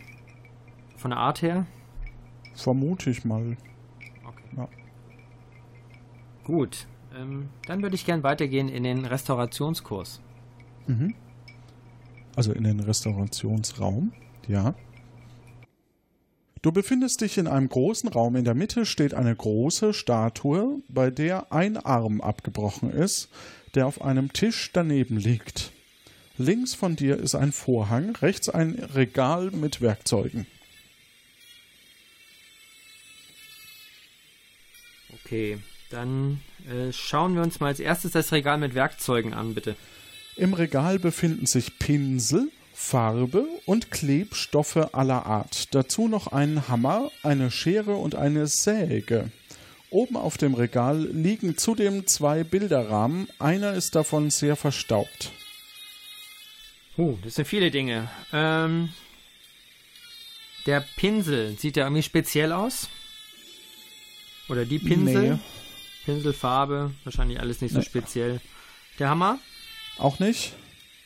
Von der Art her? Vermute ich mal. Okay. Ja. Gut. Ähm, dann würde ich gern weitergehen in den Restaurationskurs. Mhm. Also in den Restaurationsraum, ja. Du befindest dich in einem großen Raum. In der Mitte steht eine große Statue, bei der ein Arm abgebrochen ist, der auf einem Tisch daneben liegt. Links von dir ist ein Vorhang, rechts ein Regal mit Werkzeugen. Okay, dann äh, schauen wir uns mal als erstes das Regal mit Werkzeugen an, bitte. Im Regal befinden sich Pinsel, Farbe und Klebstoffe aller Art. Dazu noch ein Hammer, eine Schere und eine Säge. Oben auf dem Regal liegen zudem zwei Bilderrahmen. Einer ist davon sehr verstaubt. Oh, das sind viele Dinge. Ähm, der Pinsel, sieht der irgendwie speziell aus? Oder die Pinsel? Nee. Pinselfarbe, wahrscheinlich alles nicht so Nee. speziell. Der Hammer? Auch nicht?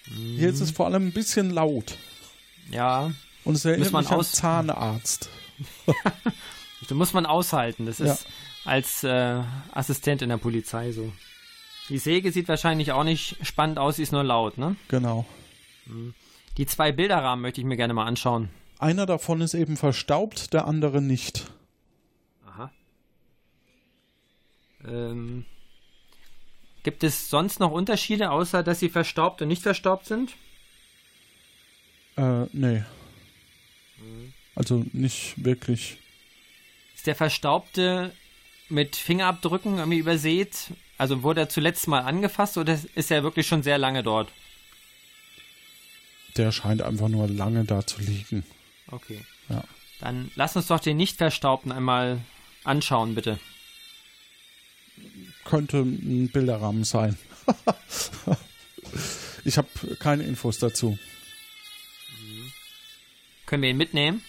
Hier ist es vor allem ein bisschen laut. Ja, Und es erinnert man mich an Zahnarzt. da muss man aushalten. Das ist Ja. als äh, Assistent in der Polizei so. Die Säge sieht wahrscheinlich auch nicht spannend aus, sie ist nur laut, ne? Genau. Die zwei Bilderrahmen möchte ich mir gerne mal anschauen. Einer davon ist eben verstaubt, der andere nicht. Aha. Ähm, gibt es sonst noch Unterschiede, außer dass sie verstaubt und nicht verstaubt sind? Äh, nee. Also nicht wirklich. Ist der Verstaubte mit Fingerabdrücken irgendwie übersät? Also wurde er zuletzt mal angefasst oder ist er wirklich schon sehr lange dort? Der scheint einfach nur lange da zu liegen. Okay. Ja. Dann lass uns doch den nicht Verstaubten einmal anschauen, bitte. Könnte ein Bilderrahmen sein. ich habe keine Infos dazu. Können wir ihn mitnehmen?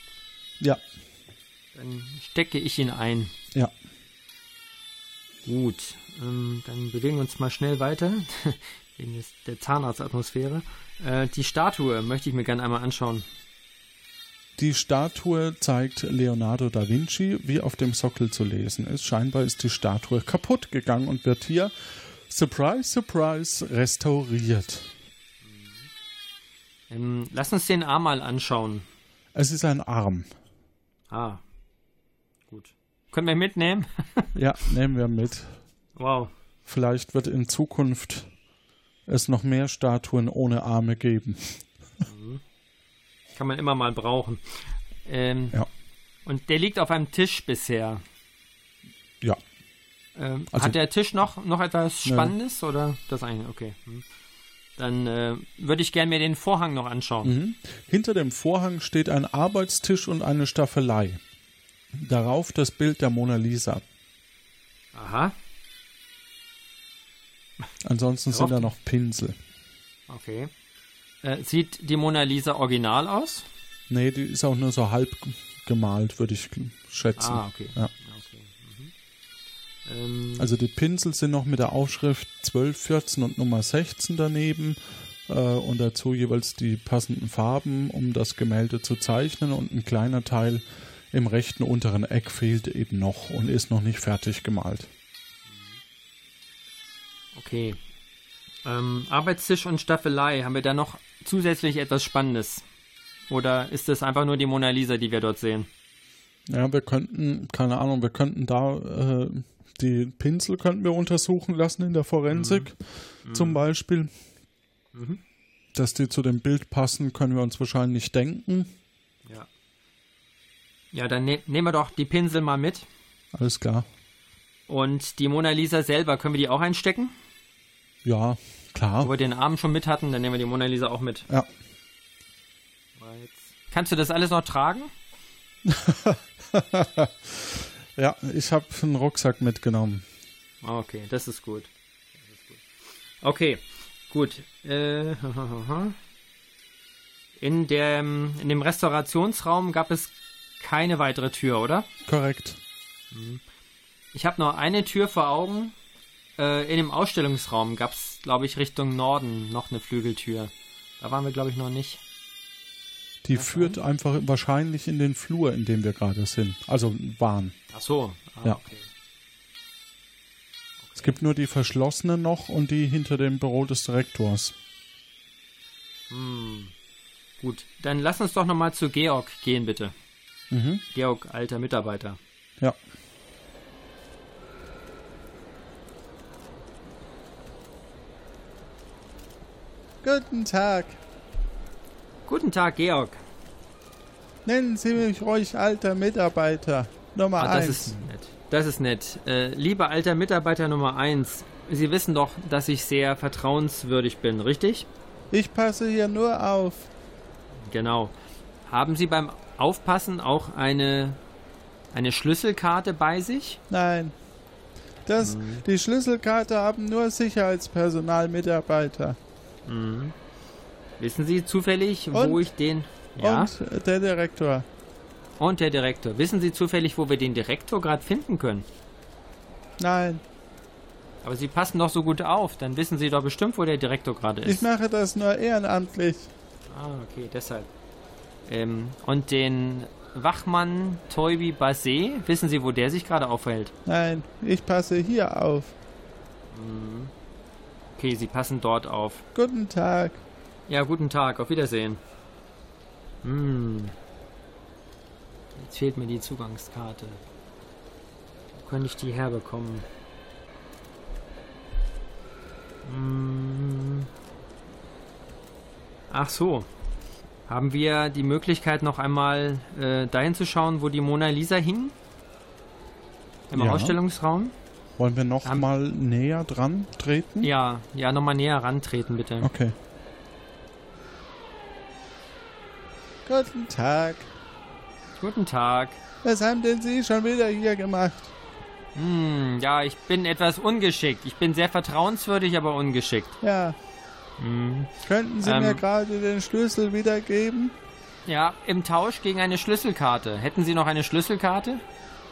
Ja, Dann stecke ich ihn ein. ja. Gut, ähm, dann bewegen wir uns mal schnell weiter. Wegen der Zahnarztatmosphäre. Äh, die Statue möchte ich mir gerne einmal anschauen. Die Statue zeigt Leonardo da Vinci, wie auf dem Sockel zu lesen ist. Scheinbar ist die Statue kaputt gegangen und wird hier, surprise, surprise, restauriert. Ähm, lass uns den Arm mal anschauen. Es ist ein Arm. Ah, gut. Können wir mitnehmen? Ja, nehmen wir mit. wow. Vielleicht wird in Zukunft es noch mehr Statuen ohne Arme geben. Kann man immer mal brauchen. Ähm, Ja. Und der liegt auf einem Tisch bisher. Ja. Ähm, Also- hat der Tisch noch, noch etwas. Spannendes oder das eine? Okay. Hm. Dann äh, würde ich gerne mir den Vorhang noch anschauen. Mhm. Hinter dem Vorhang steht ein Arbeitstisch und eine Staffelei. Darauf das Bild der Mona Lisa. Aha, Ansonsten sind da noch Pinsel. okay. Äh, sieht die Mona Lisa original aus? Nee, die ist auch nur so halb gemalt, würde ich schätzen. Ah, okay. Ja. okay. Mhm. Ähm, Also die Pinsel sind noch mit der Aufschrift 12, 14 und Nummer 16 daneben äh, und dazu jeweils die passenden Farben, um das Gemälde zu zeichnen und ein kleiner Teil im rechten unteren Eck fehlt eben noch und ist noch nicht fertig gemalt. okay. Ähm, Arbeitstisch und Staffelei, haben wir da noch zusätzlich etwas Spannendes? Oder ist es einfach nur die Mona Lisa, die wir dort sehen? Ja, wir könnten, keine Ahnung, wir könnten da äh, die Pinsel könnten wir untersuchen lassen in der Forensik zum Beispiel. Mhm. Dass die zu dem Bild passen, können wir uns wahrscheinlich denken. Ja. Ja, dann ne nehmen wir doch die Pinsel mal mit. Alles klar. Und die Mona Lisa selber, können wir die auch einstecken? Ja, Wo klar. wir den Arm schon mit hatten, dann nehmen wir die Mona Lisa auch mit. Ja. Kannst du das alles noch tragen? Ja, ich habe einen Rucksack mitgenommen. Ah, Okay, das ist gut. Das ist gut. Okay, gut. Äh, in, dem, in dem Restaurationsraum gab es keine weitere Tür, oder? Korrekt. Ich habe noch eine Tür vor Augen. Äh, in dem Ausstellungsraum gab es, glaube ich, Richtung Norden noch eine Flügeltür. Da waren wir, glaube ich, noch nicht. Die führt einfach wahrscheinlich in den Flur, in dem wir gerade sind. Also waren. Ach so. Ah, Ja. okay. Es gibt nur die verschlossene noch und die hinter dem Büro des Direktors. Hm. Gut, dann lass uns doch noch mal zu Georg gehen, bitte. Mhm. Georg, alter Mitarbeiter. Ja. Guten Tag. Guten Tag, Georg. Nennen Sie mich ruhig alter Mitarbeiter. Nummer Ah, das eins. ist nett. Das ist nett. Äh, lieber alter Mitarbeiter Nummer 1, Sie wissen doch, dass ich sehr vertrauenswürdig bin, richtig? Ich passe hier nur auf. Genau. Haben Sie beim Aufpassen auch eine, eine Schlüsselkarte bei sich? Nein. Das, Mhm. Die Schlüsselkarte haben nur Sicherheitspersonalmitarbeiter. Mhm. Wissen Sie zufällig, wo Und? ich den... Ja, und, Und der Direktor. der Direktor. Wissen Sie zufällig, wo wir den Direktor gerade finden können? Nein, Aber Sie passen doch so gut auf, dann wissen Sie doch bestimmt, wo der Direktor gerade ich ist. mache das nur ehrenamtlich. Ah, okay, deshalb. Ähm, und den Wachmann Toibi Basé, wissen Sie, wo der sich gerade aufhält? Nein, ich passe hier auf. Okay, Sie passen dort auf. Guten Tag. Ja, guten Tag, auf Wiedersehen. Hm. Jetzt fehlt mir die Zugangskarte. Wo könnte ich die herbekommen? Hm. Ach so. Haben wir die Möglichkeit, noch einmal äh, dahin zu schauen, wo die Mona Lisa hing? Im Ja. Ausstellungsraum? Wollen wir noch Haben- mal näher dran treten? Ja, ja, nochmal näher rantreten, bitte. Okay. Guten Tag. Guten Tag. Was haben denn Sie schon wieder hier gemacht? Hm, ja, ich bin etwas ungeschickt. Ich bin sehr vertrauenswürdig, aber ungeschickt. Ja, Hm. könnten Sie Ähm. mir gerade den Schlüssel wiedergeben? Ja, im Tausch gegen eine Schlüsselkarte. Hätten Sie noch eine Schlüsselkarte?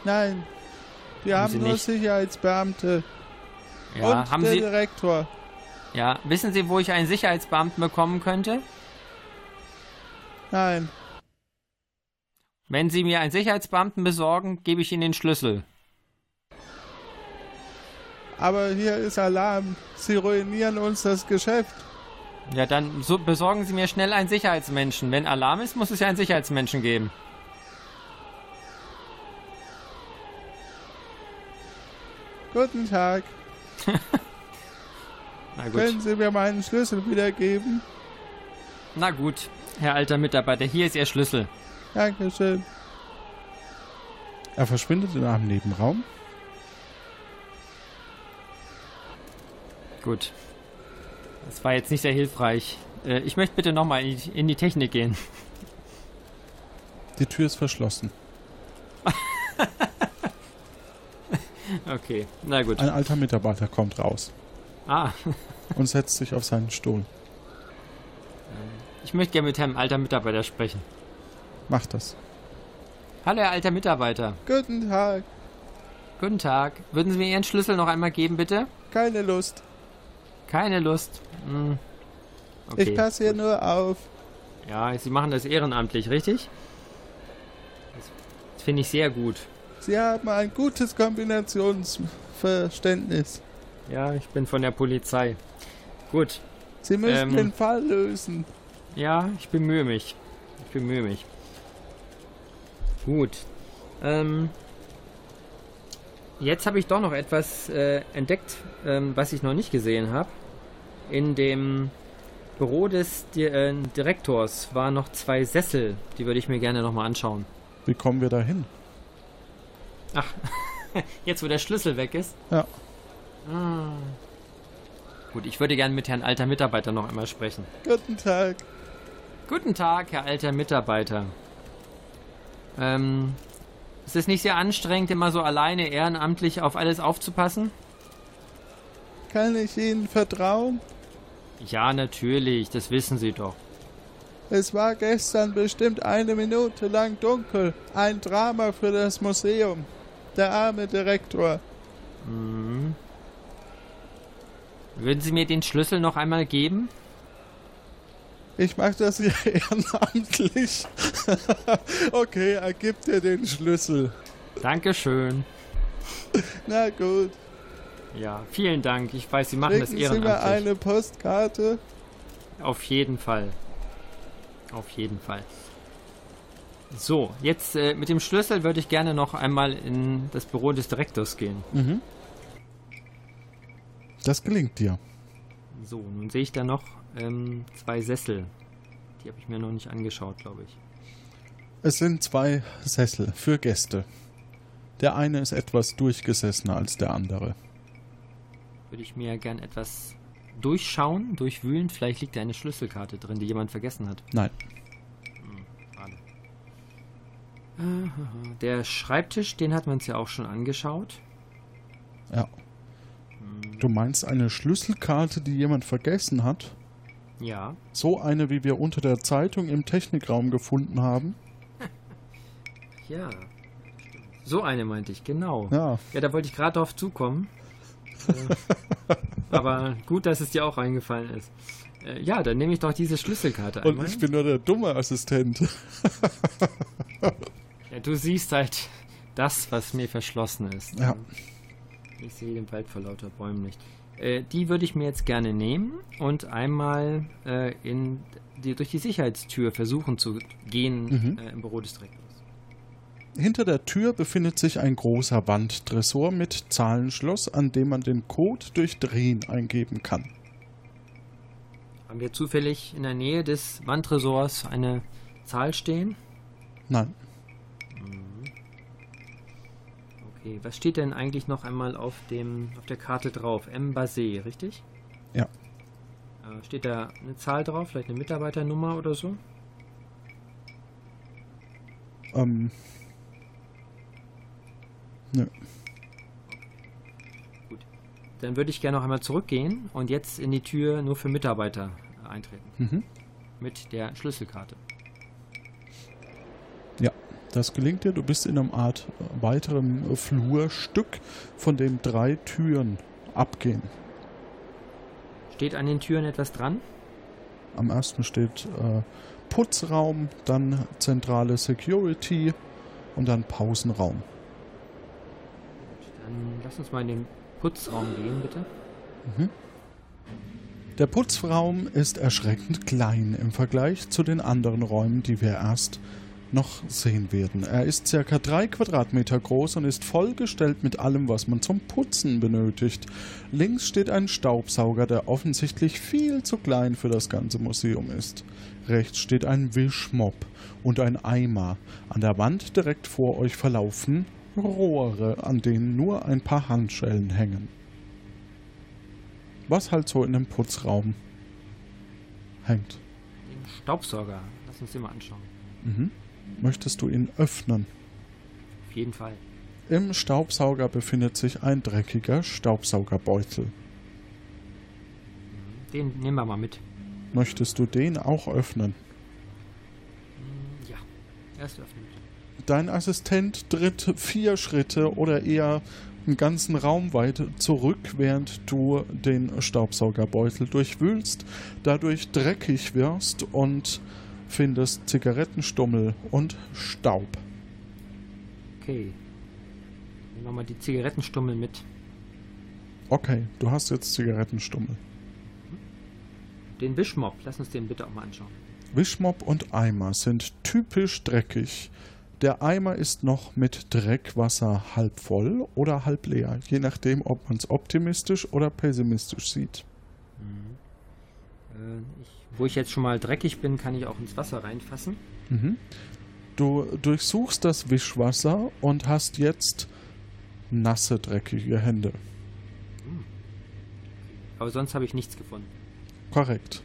Nein. Wir Haben haben nur nicht. Sicherheitsbeamte. Ja, Und haben der Sie. Direktor. Ja, wissen Sie, wo ich einen Sicherheitsbeamten bekommen könnte? Nein. Wenn Sie mir einen Sicherheitsbeamten besorgen, gebe ich Ihnen den Schlüssel. Aber hier ist Alarm. Sie ruinieren uns das Geschäft. Ja, dann so besorgen Sie mir schnell einen Sicherheitsmenschen. Wenn Alarm ist, muss es ja einen Sicherheitsmenschen geben. Guten Tag. Können Sie mir meinen Schlüssel wiedergeben? Na gut, Herr alter Mitarbeiter, hier ist Ihr Schlüssel. Dankeschön. Er verschwindet in einem Nebenraum. Gut. Das war jetzt nicht sehr hilfreich. Äh, ich möchte bitte nochmal in die Technik gehen. Die Tür ist verschlossen. Okay, na gut. Ein alter Mitarbeiter kommt raus Ah, und setzt sich auf seinen Stuhl. ich möchte gerne mit Herrn alter Mitarbeiter sprechen. Macht das. Hallo, Herr alter Mitarbeiter. Guten Tag. Guten Tag. Würden Sie mir Ihren Schlüssel noch einmal geben, bitte? Keine Lust. Keine Lust. Hm. Ich passe hier nur auf. Ja, Sie machen das ehrenamtlich, richtig? Das finde ich sehr gut. Sie haben ein gutes Kombinationsverständnis. Ja, ich bin von der Polizei. Gut. Sie müssen Ähm. den Fall lösen. Ja, ich bemühe mich. Ich bemühe mich. Gut. Ähm, jetzt habe ich doch noch etwas äh, entdeckt, ähm, was ich noch nicht gesehen habe. In dem Büro des Di äh, Direktors waren noch zwei Sessel. Die würde ich mir gerne nochmal anschauen. Wie kommen wir da hin? Ach, jetzt wo der Schlüssel weg ist. Ja. Ah. Gut, ich würde gerne mit Herrn alter Mitarbeiter noch einmal sprechen. Guten Tag. Guten Tag, Herr alter Mitarbeiter. Ähm, ist es nicht sehr anstrengend, immer so alleine ehrenamtlich auf alles aufzupassen? Kann ich Ihnen vertrauen? Ja, natürlich, das wissen Sie doch. Es war gestern bestimmt eine Minute lang dunkel. Ein Drama für das Museum. Der arme Direktor. Mhm. Würden Sie mir den Schlüssel noch einmal geben? Ich mache das hier ehrenamtlich. okay, er gibt dir den Schlüssel. Dankeschön. Na gut. Ja, vielen Dank. Ich weiß, Sie machen das Schicken Sie mir ehrenamtlich. eine Postkarte. Auf jeden Fall. Auf jeden Fall. So, jetzt äh, mit dem Schlüssel würde ich gerne noch einmal in das Büro des Direktors gehen. Mhm. Das gelingt dir. So, nun sehe ich da noch ähm, zwei Sessel. Die habe ich mir noch nicht angeschaut, glaube ich. Es sind zwei Sessel für Gäste. Der eine ist etwas durchgesessener als der andere. Würde ich mir gern etwas durchschauen, durchwühlen. Vielleicht liegt da eine Schlüsselkarte drin, die jemand vergessen hat. Nein. Der Schreibtisch, den hat man uns ja auch schon angeschaut. Ja. Du meinst eine Schlüsselkarte, die jemand vergessen hat? Ja. So eine, wie wir unter der Zeitung im Technikraum gefunden haben? Ja. So eine meinte ich, genau. Ja. Ja, da wollte ich gerade drauf zukommen. äh, aber gut, dass es dir auch eingefallen ist. Äh, ja, dann nehme ich doch diese Schlüsselkarte Und einmal. ich bin nur der dumme Assistent. Ja, du siehst halt das, was mir verschlossen ist. Ja. Ich sehe den Wald vor lauter Bäumen nicht. Äh, die würde ich mir jetzt gerne nehmen und einmal äh, in die, durch die Sicherheitstür versuchen zu gehen Mhm. äh, im Büro des Direktors. Hinter der Tür befindet sich ein großer Wandtresor mit Zahlenschloss, an dem man den Code durch Drehen eingeben kann. Haben wir zufällig in der Nähe des Wandtresors eine Zahl stehen? Nein, Okay, was steht denn eigentlich noch einmal auf, dem, auf der Karte drauf? M. Basé, richtig? Ja. Äh, steht da eine Zahl drauf, vielleicht eine Mitarbeiternummer oder so? ähm. Nö. Dann würde ich gerne noch einmal zurückgehen und jetzt in die Tür nur für Mitarbeiter eintreten. Mhm. Mit der Schlüsselkarte. Das gelingt dir. Du bist in einem Art weiteren Flurstück, von dem drei Türen abgehen. Steht an den Türen etwas dran? Am ersten steht äh, Putzraum, dann zentrale Security und dann Pausenraum. Dann lass uns mal in den Putzraum gehen, bitte. Der Putzraum ist erschreckend klein im Vergleich zu den anderen Räumen, die wir erst noch sehen werden. Er ist circa drei Quadratmeter groß und ist vollgestellt mit allem, was man zum Putzen benötigt. Links steht ein Staubsauger, der offensichtlich viel zu klein für das ganze Museum ist. Rechts steht ein Wischmopp und ein Eimer. An der Wand direkt vor euch verlaufen Rohre, an denen nur ein paar Handschellen hängen. Was halt so in dem Putzraum hängt. Den Staubsauger. Lass uns den mal anschauen. Mhm. Möchtest du ihn öffnen? Auf jeden Fall. Im Staubsauger befindet sich ein dreckiger Staubsaugerbeutel. Den nehmen wir mal mit. Möchtest du den auch öffnen? Hm, Ja, erst öffnen. Dein Assistent tritt vier Schritte oder eher einen ganzen Raum weit zurück, während du den Staubsaugerbeutel durchwühlst, dadurch dreckig wirst und findest Zigarettenstummel und Staub. Okay. Nehmen wir mal die Zigarettenstummel mit. Okay, du hast jetzt Zigarettenstummel. Den Wischmopp. Lass uns den bitte auch mal anschauen. Wischmopp und Eimer sind typisch dreckig. Der Eimer ist noch mit Dreckwasser halb voll oder halb leer, je nachdem, ob man es optimistisch oder pessimistisch sieht. Äh, ich, wo ich jetzt schon mal dreckig bin, kann ich auch ins Wasser reinfassen. Mhm. Du durchsuchst das Wischwasser und hast jetzt nasse, dreckige Hände. Aber sonst habe ich nichts gefunden. Korrekt.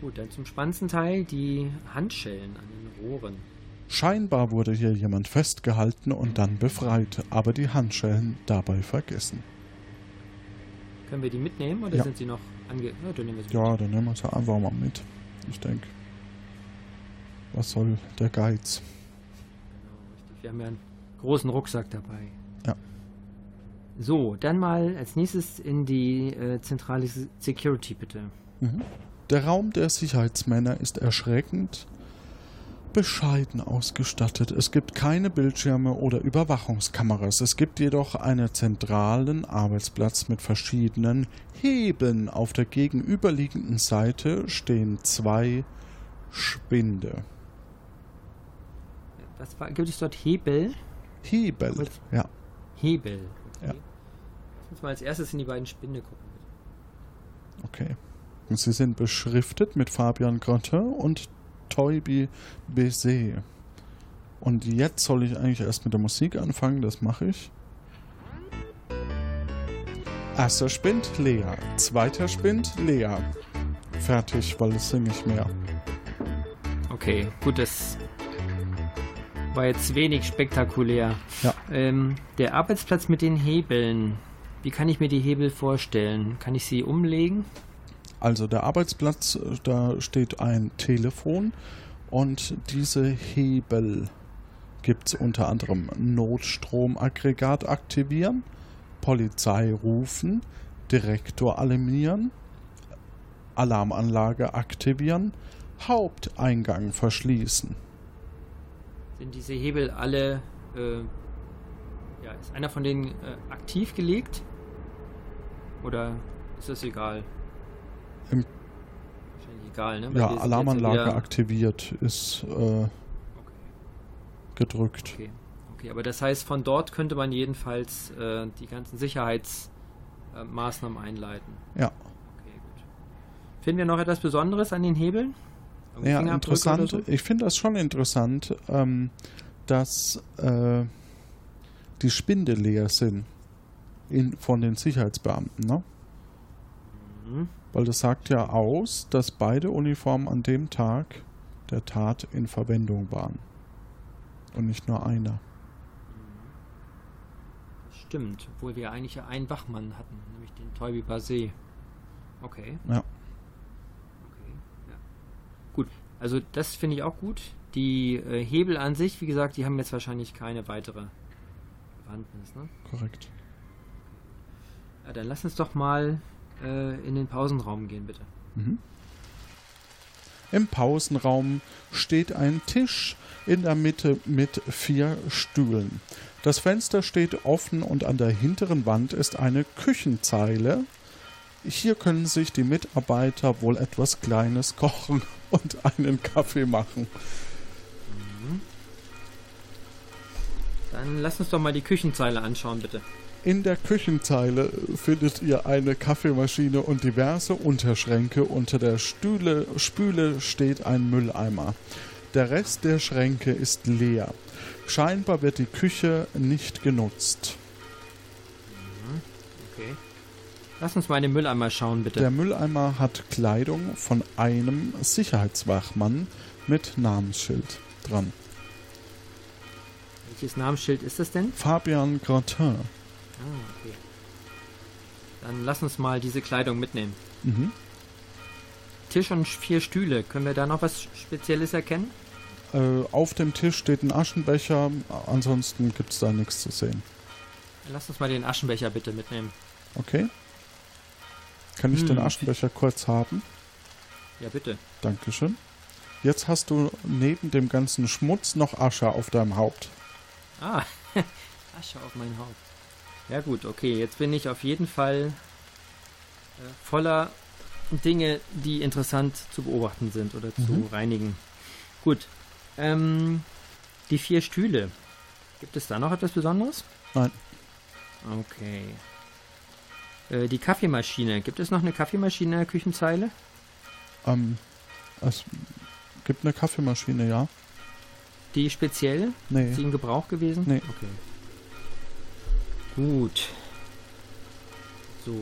Gut, dann zum spannendsten Teil die Handschellen an den Rohren. Scheinbar wurde hier jemand festgehalten und dann befreit, aber die Handschellen dabei vergessen. Können wir die mitnehmen oder Ja. sind sie noch ange... Ja, dann nehmen wir sie Ja, dann nehmen wir sie einfach mal mit. Ich denke, was soll der Geiz? Genau, richtig. Wir haben ja einen großen Rucksack dabei. Ja. So, dann mal als nächstes in die äh, zentrale Se- Security, bitte. Mhm. Der Raum der Sicherheitsmänner ist erschreckend bescheiden ausgestattet. Es gibt keine Bildschirme oder Überwachungskameras. Es gibt jedoch einen zentralen Arbeitsplatz mit verschiedenen Hebeln. Auf der gegenüberliegenden Seite stehen zwei Spinde. Was war, gibt es dort Hebel? Hebel, Gut. ja. Hebel. Okay. Ja. Lass uns mal als erstes in die beiden Spinde gucken. Okay. Sie sind beschriftet mit Fabian Grotte und Toybi Baiser. Und jetzt soll ich eigentlich erst mit der Musik anfangen, das mache ich. Erster Spind, Lea. Zweiter Spind, Lea. Fertig, weil es singe ich mehr. Okay, gut, das war jetzt wenig spektakulär. Ja. Ähm, der Arbeitsplatz mit den Hebeln. Wie kann ich mir die Hebel vorstellen? Kann ich sie umlegen? Also der Arbeitsplatz, äh, da steht ein Telefon und diese Hebel gibt es unter anderem Notstromaggregat aktivieren, Polizei rufen, Direktor alarmieren, Alarmanlage aktivieren, Haupteingang verschließen. Sind diese Hebel alle, äh, ja, ist einer von denen äh, aktiv gelegt? Oder ist das egal? Im- egal, ne? Weil Ja, Alarmanlage wieder- aktiviert ist äh, Okay. gedrückt. Okay. okay, aber das heißt, von dort könnte man jedenfalls äh, die ganzen Sicherheitsmaßnahmen äh, einleiten. Ja. Okay, gut. Finden wir noch etwas Besonderes an den Hebeln? Irgendwie Ja, interessant. so? Ich finde das schon interessant, ähm, dass äh, die Spinde leer sind in, von den Sicherheitsbeamten, ne? Mhm. Weil das sagt ja aus, dass beide Uniformen an dem Tag der Tat in Verwendung waren. Und nicht nur einer. Das stimmt, obwohl wir eigentlich ja einen Wachmann hatten, nämlich den Toybi Basé. Okay. Ja. Okay, ja. Gut, also das finde ich auch gut. Die äh, Hebel an sich, wie gesagt, die haben jetzt wahrscheinlich keine weitere Bewandtnis. Ne? Korrekt. Ja, dann lass uns doch mal äh, in den Pausenraum gehen, bitte. Mhm. Im Pausenraum steht ein Tisch in der Mitte mit vier Stühlen. Das Fenster steht offen und an der hinteren Wand ist eine Küchenzeile. Hier können sich die Mitarbeiter wohl etwas Kleines kochen und einen Kaffee machen. Dann lass uns doch mal die Küchenzeile anschauen, bitte. In der Küchenzeile findet ihr eine Kaffeemaschine und diverse Unterschränke. Unter der Stühle, Spüle steht ein Mülleimer. Der Rest der Schränke ist leer. Scheinbar wird die Küche nicht genutzt. Okay. Lass uns mal in den Mülleimer schauen, bitte. Der Mülleimer hat Kleidung von einem Sicherheitswachmann mit Namensschild dran. Welches Namensschild ist das denn? Fabian Gratin. Ah, okay. Dann lass uns mal diese Kleidung mitnehmen. Mhm. Tisch und vier Stühle. Können wir da noch was Spezielles erkennen? Äh, auf dem Tisch steht ein Aschenbecher, ansonsten gibt es da nichts zu sehen. Lass uns mal den Aschenbecher bitte mitnehmen. Okay? Kann ich Hm. den Aschenbecher kurz haben? Ja, bitte. Dankeschön. Jetzt hast du neben dem ganzen Schmutz noch Asche auf deinem Haupt. Ah, Asche auf mein Haupt. Ja gut, okay, jetzt bin ich auf jeden Fall äh, voller Dinge, die interessant zu beobachten sind oder zu Mhm. reinigen. Gut, ähm, die vier Stühle. Gibt es da noch etwas Besonderes? Nein. Okay. Äh, die Kaffeemaschine. Gibt es noch eine Kaffeemaschine in der Küchenzeile? Ähm, es gibt eine Kaffeemaschine, ja? Die speziell? Nee. Ist sie in Gebrauch gewesen? Nee. Okay. Gut. So.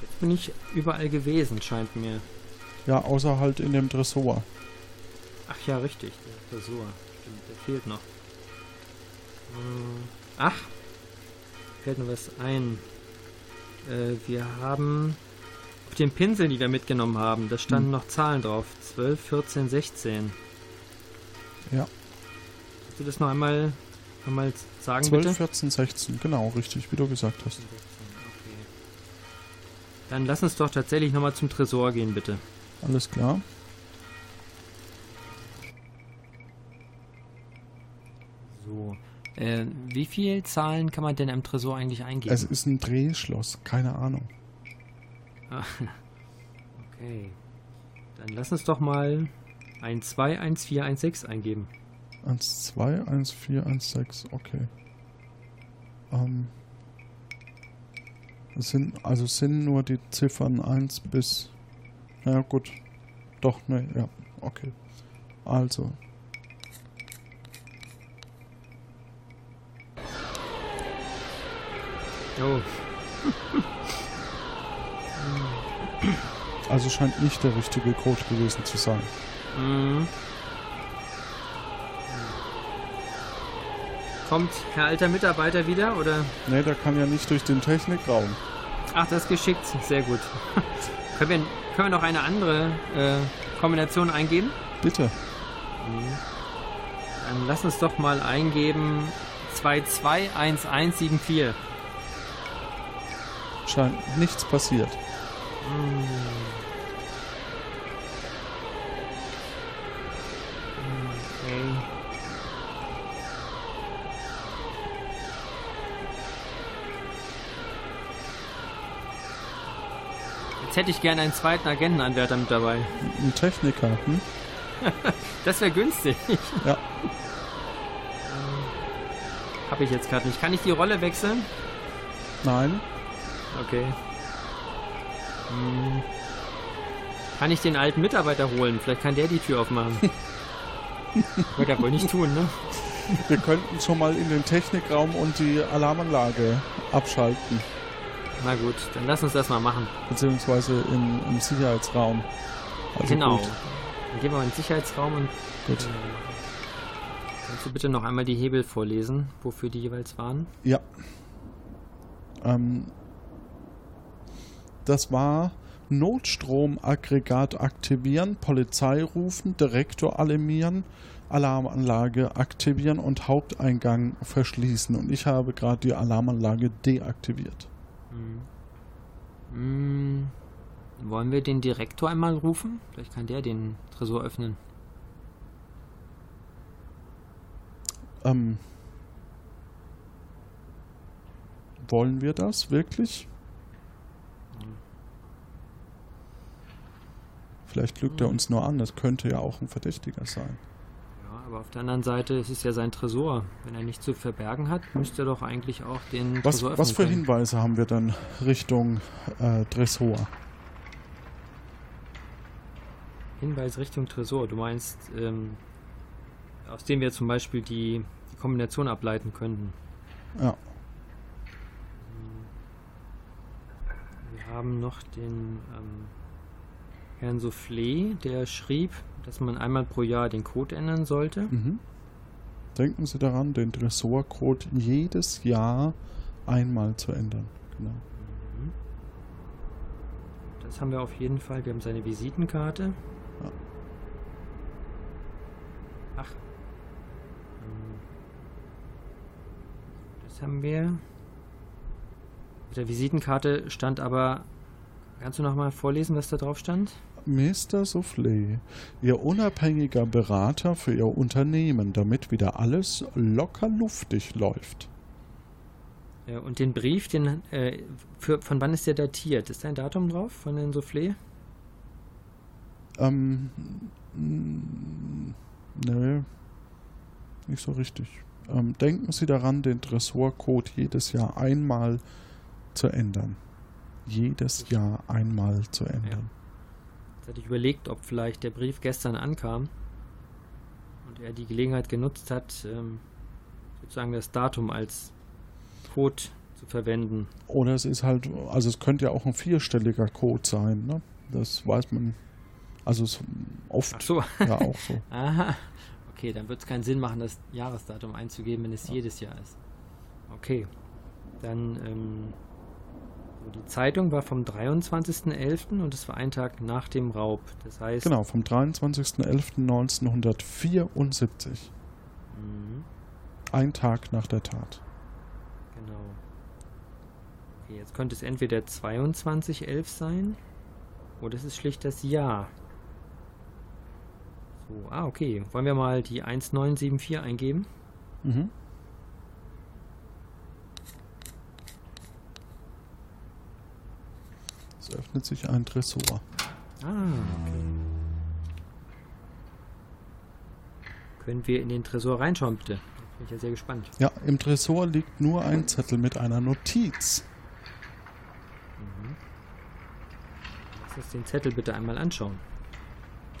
Jetzt bin ich überall gewesen, scheint mir. Ja, außer halt in dem Tresor. Ach ja, richtig. Der Tresor. Stimmt, der fehlt noch. Hm, Ach. Fällt mir was ein. Äh, wir haben auf den Pinseln, die wir mitgenommen haben, da standen Hm. noch Zahlen drauf. 12, 14, 16. Ja. Kannst du das noch einmal, einmal sagen, 12, bitte? 14, 16, genau, richtig, wie du gesagt hast. Okay. Dann lass uns doch tatsächlich nochmal zum Tresor gehen, bitte. Alles klar. So. Äh, wie viel Zahlen kann man denn im Tresor eigentlich eingeben? Es ist ein Drehschloss, keine Ahnung. Ah, okay. Dann lass uns doch mal 1, 2, 1, 4, 1, 6 eingeben. 1, 2, 1, 4, 1, 6, okay. Ähm. Es sind, also es sind nur die Ziffern 1 bis. Ja, gut. Doch, ne, ja, okay. Also. Oh, Also scheint nicht der richtige Code gewesen zu sein. Mhm. Kommt Herr alter Mitarbeiter wieder oder? Ne, der kann ja nicht durch den Technikraum. Ach, das ist geschickt. Sehr gut. können, wir, können wir noch eine andere äh, Kombination eingeben? Bitte. Dann lass uns doch mal eingeben 221174. Scheint nichts passiert. Okay. Jetzt hätte ich gerne einen zweiten Agentenanwärter mit dabei. Ein Techniker, hm? Das wäre günstig. Ja. Habe ich jetzt gerade nicht. Kann ich die Rolle wechseln? Nein. Okay. Hm. Kann ich den alten Mitarbeiter holen? Vielleicht kann der die Tür aufmachen. Wird er wohl nicht tun, ne? Wir könnten schon mal in den Technikraum und die Alarmanlage abschalten. Na gut, dann lass uns das mal machen. Beziehungsweise im, im Sicherheitsraum. Also genau. gut. Dann gehen wir mal in den Sicherheitsraum und Gut. kannst du bitte noch einmal die Hebel vorlesen, wofür die jeweils waren? Ja. Ähm, das war Notstromaggregat aktivieren, Polizei rufen, Direktor alarmieren, Alarmanlage aktivieren und Haupteingang verschließen. Und ich habe gerade die Alarmanlage deaktiviert. Hm. Wollen wir den Direktor einmal rufen? Vielleicht kann der den Tresor öffnen. Ähm, wollen wir das wirklich? Vielleicht lügt er uns nur an, das könnte ja auch ein Verdächtiger sein. Aber auf der anderen Seite es ist ja sein Tresor. Wenn er nichts zu verbergen hat, müsste er doch eigentlich auch den Was, Tresor öffnen was für können. Hinweise haben wir dann Richtung äh, Tresor? Hinweis Richtung Tresor. Du meinst, ähm, aus dem wir zum Beispiel die, die Kombination ableiten könnten. Ja, Wir haben noch den ähm, Herrn Soufflé, der schrieb, dass man einmal pro Jahr den Code ändern sollte. mhm. Denken Sie daran, den Tresorcode jedes Jahr einmal zu ändern. Genau. Mhm. Das haben wir auf jeden Fall. Wir haben seine Visitenkarte. Ja. Ach. Ähm, Das haben wir. Auf der Visitenkarte stand aber. Kannst du nochmal vorlesen, was da drauf stand? Mr. Soufflé, Ihr unabhängiger Berater für Ihr Unternehmen, damit wieder alles locker luftig läuft. Ja, und den Brief, den, äh, für, von wann ist der datiert? Ist da ein Datum drauf von den Soufflé? Ähm, nö, nicht so richtig. Ähm, denken Sie daran, den Tresorcode jedes Jahr einmal zu ändern. Jedes Jahr einmal zu ändern. Jetzt hatte ich überlegt, ob vielleicht der Brief gestern ankam und er die Gelegenheit genutzt hat, ähm, sozusagen das Datum als Code zu verwenden. Oder es ist halt, also es könnte ja auch ein vierstelliger Code sein, ne? Das weiß man. Also es oft Ach so. ja auch so. Aha. Okay, dann wird es keinen Sinn machen, das Jahresdatum einzugeben, wenn es jedes Jahr ist. Okay. Dann, ähm, die Zeitung war vom 23.11. und es war ein Tag nach dem Raub. Das heißt, Genau, vom 23.11.1974. Mhm, Ein Tag nach der Tat. genau. Okay, jetzt könnte es entweder 22.11 sein oder es ist schlicht das Jahr. So, ah, okay. Wollen wir mal die 1974 eingeben? Mhm. Es öffnet sich ein Tresor. Ah, okay. Können wir in den Tresor reinschauen, bitte? Bin ich ja sehr gespannt. Ja, im Tresor liegt nur ein Zettel mit einer Notiz. Lass uns den Zettel bitte einmal anschauen.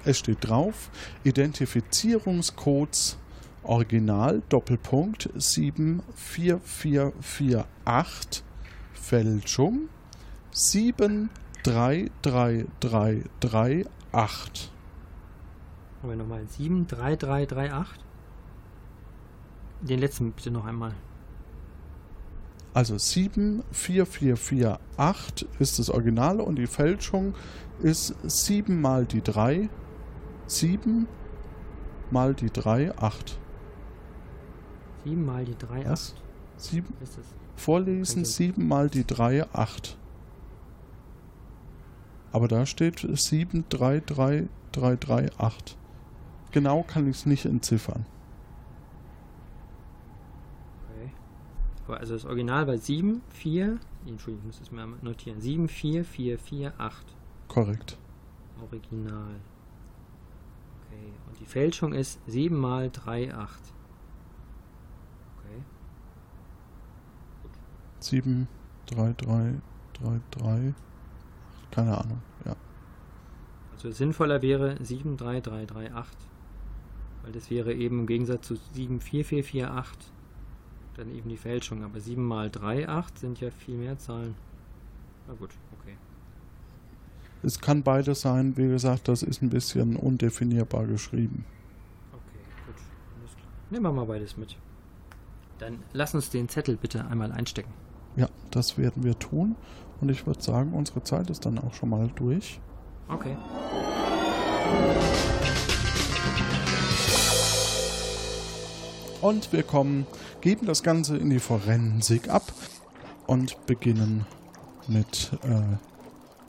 Es steht drauf: Identifizierungscodes Original Doppelpunkt 74448 Fälschung 733338. Haben wir nochmal 73338? Den letzten bitte noch einmal. Also 74448 ist das Original und die Fälschung ist 7 mal die 3. 7 mal die 3, 8. 7 mal die 3, Was? 8. 7, Ist das? vorlesen Also- 7 mal die 3, 8. Aber da steht 733338. Genau kann ich es nicht entziffern. Okay. Aber also das Original war 7, 4. Entschuldigung, ich muss das mal notieren. 7, 4, 4, 4, 8. Korrekt. Original. Okay. Und die Fälschung ist 7 mal 3, 8. Okay. 7, 3, 3, 3, 3. Keine Ahnung, ja. Also sinnvoller wäre 73338, weil das wäre eben im Gegensatz zu 74448 dann eben die Fälschung. Aber 7 mal 3, 8 sind ja viel mehr Zahlen. Na gut, okay. Es kann beides sein, wie gesagt, das ist ein bisschen undefinierbar geschrieben. Okay, gut. Alles klar. Nehmen wir mal beides mit. Dann lass uns den Zettel bitte einmal einstecken. Ja, das werden wir tun. Und ich würde sagen, unsere Zeit ist dann auch schon mal durch. Okay. Und wir kommen, geben das Ganze in die Forensik ab und beginnen mit äh,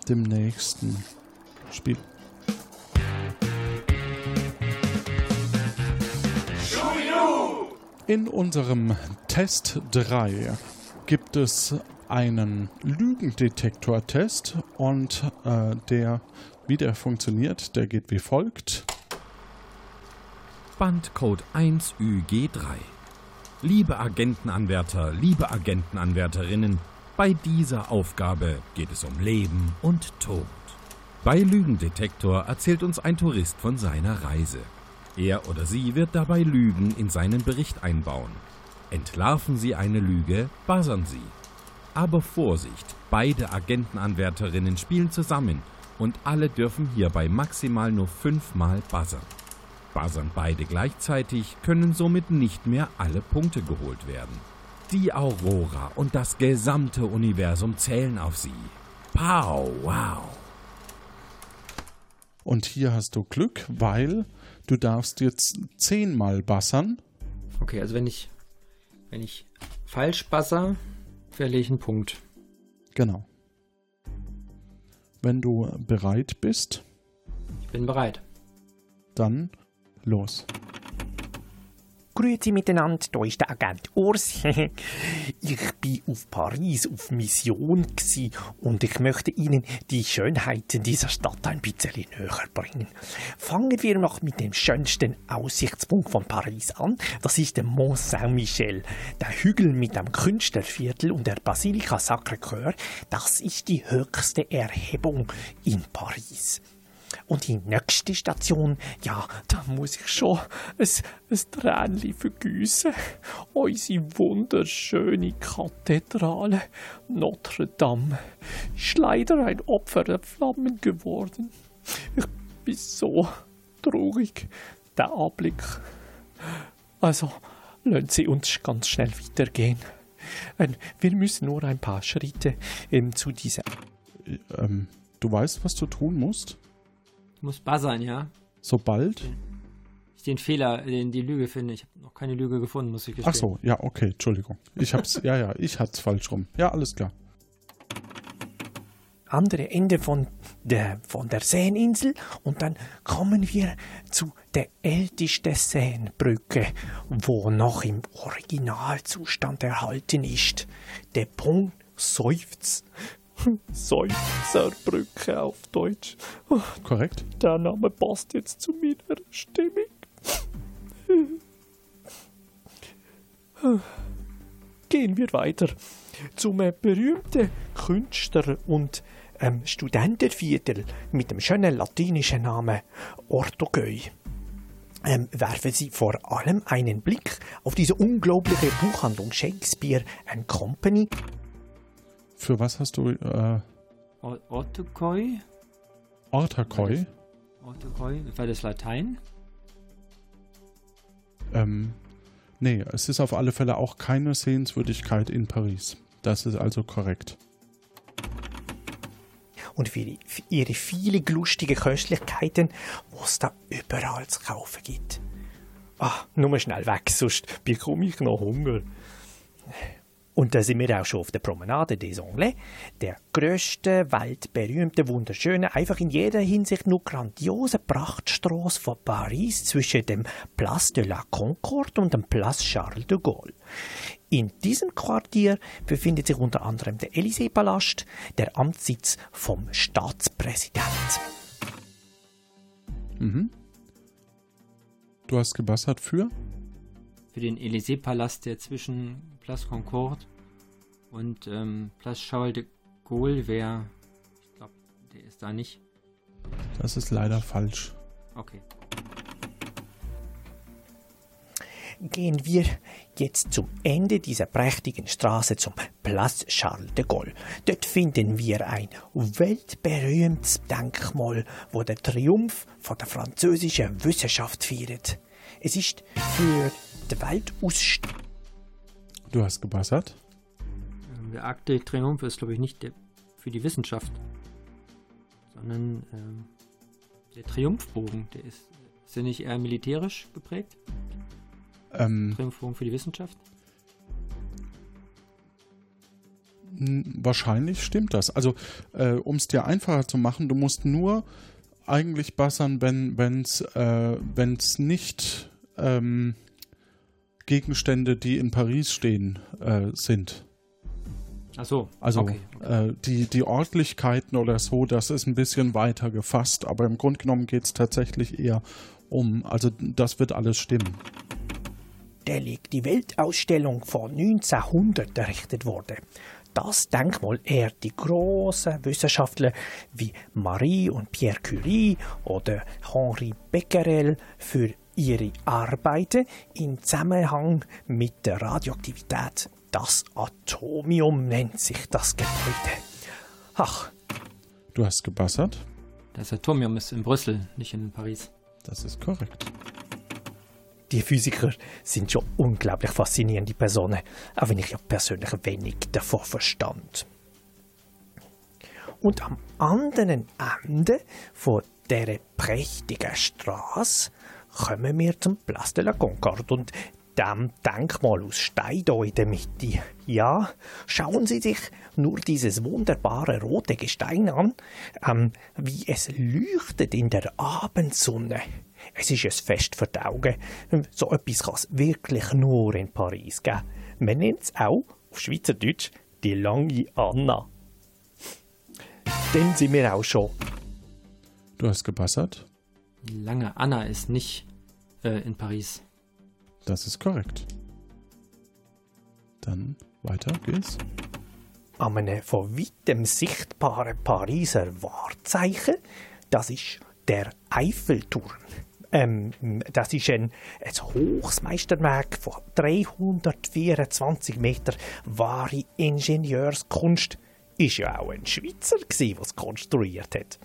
dem nächsten Spiel. In unserem Test 3 gibt es einen Lügendetektor-Test und äh, der, wie der funktioniert, der geht wie folgt. Bandcode 1UG3. Liebe Agentenanwärter, liebe Agentenanwärterinnen, bei dieser Aufgabe geht es um Leben und Tod. Bei Lügendetektor erzählt uns ein Tourist von seiner Reise. Er oder sie wird dabei Lügen in seinen Bericht einbauen. Entlarven Sie eine Lüge, buzzern Sie. Aber Vorsicht, beide Agentenanwärterinnen spielen zusammen und alle dürfen hierbei maximal nur fünfmal buzzern. Buzzern beide gleichzeitig, können somit nicht mehr alle Punkte geholt werden. Die Aurora und das gesamte Universum zählen auf sie. Pow, wow. Und hier hast du Glück, weil du darfst jetzt zehnmal bassern. Okay, also wenn ich, wenn ich falsch buzzer, einen Punkt. Genau. Wenn du bereit bist, Ich bin bereit. dann los. Grüezi miteinander, hier ist der Agent Urs. ich bin auf Paris auf Mission und ich möchte Ihnen die Schönheiten dieser Stadt ein bisschen näher bringen. Fangen wir noch mit dem schönsten Aussichtspunkt von Paris an. Das ist der Mont Saint-Michel. Der Hügel mit dem Künstlerviertel und der Basilika Sacré-Cœur, das ist die höchste Erhebung in Paris. Und die nächste Station, ja, da muss ich schon ein, ein Tränchen vergüssen. Unsere wunderschöne Kathedrale Notre Dame ist leider ein Opfer der Flammen geworden. Ich bin so traurig, der Anblick. Also, lassen Sie uns ganz schnell weitergehen. Ähm, Wir müssen nur ein paar Schritte ähm, zu dieser Ähm, du weißt, was du tun musst? Ich muss buzzern, ja? Sobald. Ich den Fehler, den die Lüge finde. Ich habe noch keine Lüge gefunden, muss ich gestehen. Ach so, ja, okay, Entschuldigung. Ich hab's, ja, ja, ich hat's falsch rum. Ja, alles klar. andere Ende von der, von der Seeninsel und dann kommen wir zu der ältesten Seenbrücke, wo noch im Originalzustand erhalten ist. Der Punkt Seufz. Seufzerbrücke auf Deutsch. Korrekt? Der Name passt jetzt zu meiner Stimmung. Gehen wir weiter zum äh, berühmten Künstler- und ähm, Studentenviertel mit dem schönen latinischen Namen Ortogöi. Ähm, werfen Sie vor allem einen Blick auf diese unglaubliche Buchhandlung Shakespeare and Company. Für was hast du äh, Ortokoi? Ortakoi? Ortokoi? War das Latein? Ähm, nee, es ist auf alle Fälle auch keine Sehenswürdigkeit in Paris. Das ist also korrekt. und für, ihre vielen lustigen Köstlichkeiten, die es da überall zu kaufen gibt. Ah, nur schnell weg, sonst bekomme ich noch Hunger. Und da sind wir auch schon auf der Promenade des Anglais, der grössten, weltberühmten, wunderschönen, einfach in jeder Hinsicht nur grandiosen Prachtstrasse von Paris zwischen dem Place de la Concorde und dem Place Charles de Gaulle. In diesem Quartier befindet sich unter anderem der Élysée-Palast, der Amtssitz vom Staatspräsident. Mhm. Du hast gebassert für? Für den Élysée-Palast, der zwischen Place Concorde und ähm, Place Charles de Gaulle wäre. Ich glaube, der ist da nicht. Das ist leider falsch. Okay. Gehen wir jetzt zum Ende dieser prächtigen Straße zum Place Charles de Gaulle. Dort finden wir ein weltberühmtes Denkmal, wo der Triumph von der französischen Wissenschaft feiert. Es ist für die Weltausstellung Du hast gebassert? Ähm, Der Arc de Triomphe ist, glaube ich, nicht der für die Wissenschaft, sondern ähm, der Triumphbogen. Der ist, ist der nicht eher militärisch geprägt? Ähm, Triumphbogen für die Wissenschaft? Hm, Wahrscheinlich stimmt das. Also, äh, um es dir einfacher zu machen, du musst nur eigentlich bassern, wenn es äh, wenn's nicht ähm, Gegenstände, die in Paris stehen, äh, sind. Ach so. Also okay. Äh, die, die Örtlichkeiten oder so, das ist ein bisschen weiter gefasst, aber im Grunde genommen geht es tatsächlich eher um, also das wird alles stimmen. Der liegt die Weltausstellung von 1900 errichtet wurde. Das Denkmal ehrt die großen Wissenschaftler wie Marie und Pierre Curie oder Henri Becquerel für ihre Arbeiten im Zusammenhang mit der Radioaktivität. Das Atomium nennt sich das Gebäude. Ach, Du hast gebassert? Das Atomium ist in Brüssel, nicht in Paris. Das ist korrekt. die Physiker sind schon unglaublich faszinierende Personen, auch wenn ich ja persönlich wenig davon verstand. Und am anderen Ende von dieser prächtigen Straße kommen wir zum Place de la Concorde und dem Denkmal aus Stein hier in der Mitte. Ja, schauen Sie sich nur dieses wunderbare rote Gestein an, ähm, wie es leuchtet in der Abendsonne. Es ist ein Fest für die Augen. So etwas kann es wirklich nur in Paris geben. Man nennt es auch, auf Schweizerdeutsch, die lange Anna. Dann sind wir auch schon. Du hast gebassert? Die lange Anna ist nicht äh, in Paris. Das ist korrekt. Dann weiter geht's. an einem von weitem sichtbaren Pariser Wahrzeichen. Das ist der Eiffelturm. Ähm, das ist ein, ein hohes Meisterwerk von 324 Meter. Wahre Ingenieurskunst. Ist ja auch ein Schweizer, gsi, der es konstruiert hat.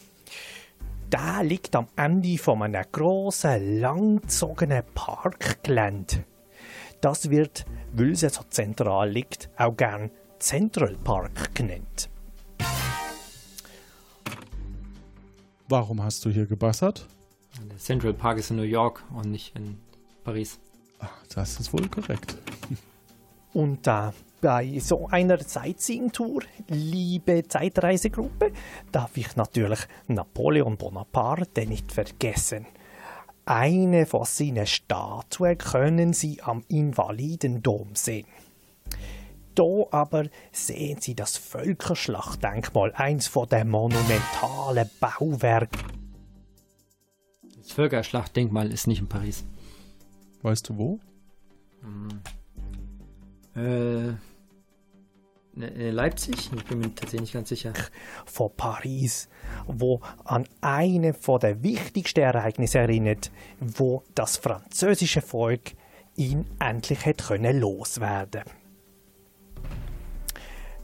Der liegt am Ende von einem grossen, langgezogenen Parkgelände. Das wird, weil es so zentral liegt, auch gern Central Park genannt. Warum hast du hier gebassert? Der Central Park ist in New York und nicht in Paris. Ah, Das ist wohl korrekt. Und äh, bei so einer Sightseeing-Tour, liebe Zeitreisegruppe, darf ich natürlich Napoleon Bonaparte nicht vergessen. Eine von seinen Statuen können Sie am Invalidendom sehen. Da aber sehen Sie das Völkerschlachtdenkmal, eins von den monumentalen Bauwerken. Das Völkerschlachtdenkmal ist nicht in Paris. Weißt du wo? Äh, äh, Leipzig? Ich bin mir tatsächlich nicht ganz sicher. von Paris, wo an eine von der wichtigsten Ereignisse erinnert, wo das französische Volk ihn endlich hat können loswerden.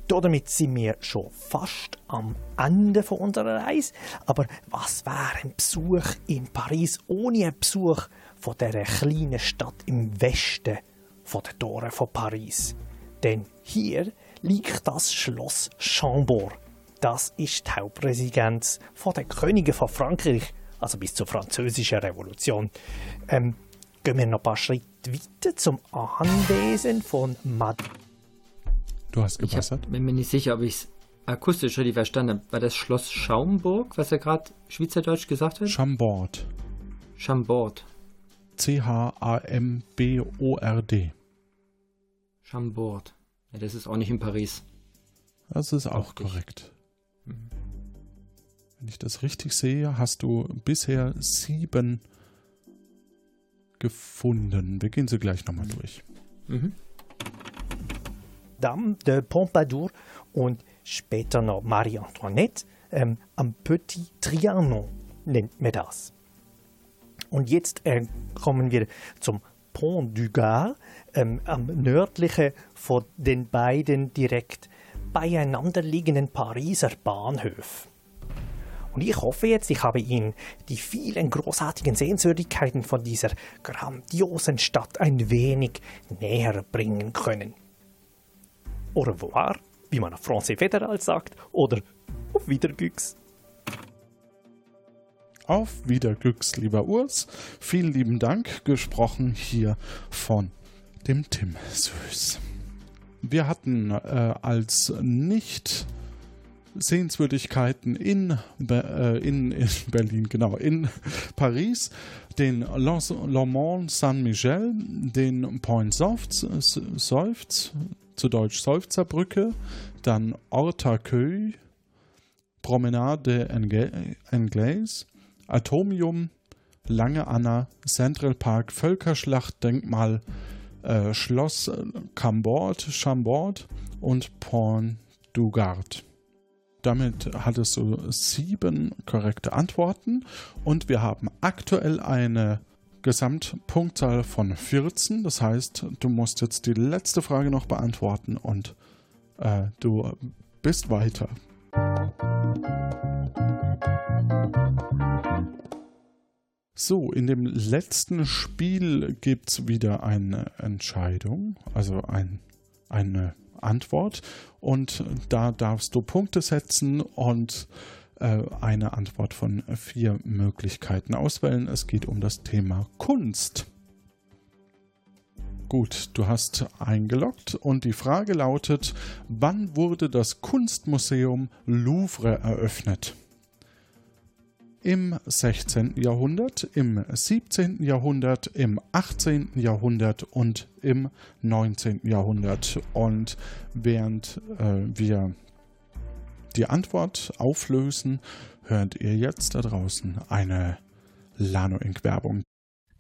Damit sind wir schon fast am Ende von unserer Reise. Aber was wäre ein Besuch in Paris ohne einen Besuch von der kleinen Stadt im Westen von den Toren von Paris? Denn hier liegt das Schloss Chambord. Das ist die Hauptresidenz von den Königen von Frankreich, also bis zur französischen Revolution. Ähm, gehen wir noch ein paar Schritte weiter zum Anwesen von Madame. Du hast Ich gebassert? hab, bin mir nicht sicher, ob ich es akustisch richtig verstanden habe. War das Schloss Schaumburg, was er gerade Schweizerdeutsch gesagt hat? Chambord. Chambord. C-H-A-M-B-O-R-D. Chambord. Ja, das ist auch nicht in Paris. Das ist auch Richtig. korrekt. Wenn ich das richtig sehe, hast du bisher sieben gefunden. Wir gehen sie gleich nochmal durch. Mhm. Dame de Pompadour und später noch Marie Antoinette ähm, am Petit Trianon nennt man das. Und jetzt äh, kommen wir zum Pont du Gard, ähm, am nördlichen von den beiden direkt beieinander liegenden Pariser Bahnhöfen. Und ich hoffe jetzt, ich habe Ihnen die vielen großartigen Sehenswürdigkeiten von dieser grandiosen Stadt ein wenig näher bringen können. Au revoir, wie man auf Francais Fédéral sagt, oder auf Wiedergüchs. Auf Wiederglücks, lieber Urs. Vielen lieben Dank. Gesprochen hier von dem Tim Süß. wir hatten äh, als nicht Sehenswürdigkeiten in, äh, in, in Berlin, genau, in Paris, den Le Mans Saint-Michel, den Point Seufz, Seufz, zu Deutsch Seufzerbrücke, dann Ortaköy, Promenade Anglaise, Atomium, Lange Anna, Central Park, Völkerschlachtdenkmal, äh, Schloss Chambord, Chambord und Pont du Gard. Damit hattest du sieben korrekte Antworten und wir haben aktuell eine Gesamtpunktzahl von 14. Das heißt, du musst jetzt die letzte Frage noch beantworten und äh, du bist weiter. So, in dem letzten Spiel gibt es wieder eine Entscheidung, also ein, eine Antwort. Und da darfst du Punkte setzen und äh, eine Antwort von vier Möglichkeiten auswählen. Es geht um das Thema Kunst. Gut, du hast eingeloggt und die Frage lautet, wann wurde das Kunstmuseum Louvre eröffnet? Im 16. Jahrhundert, im 17. Jahrhundert, im 18. Jahrhundert und im 19. Jahrhundert. Und während äh, wir die Antwort auflösen, hört ihr jetzt da draußen eine Lano Inc. Werbung.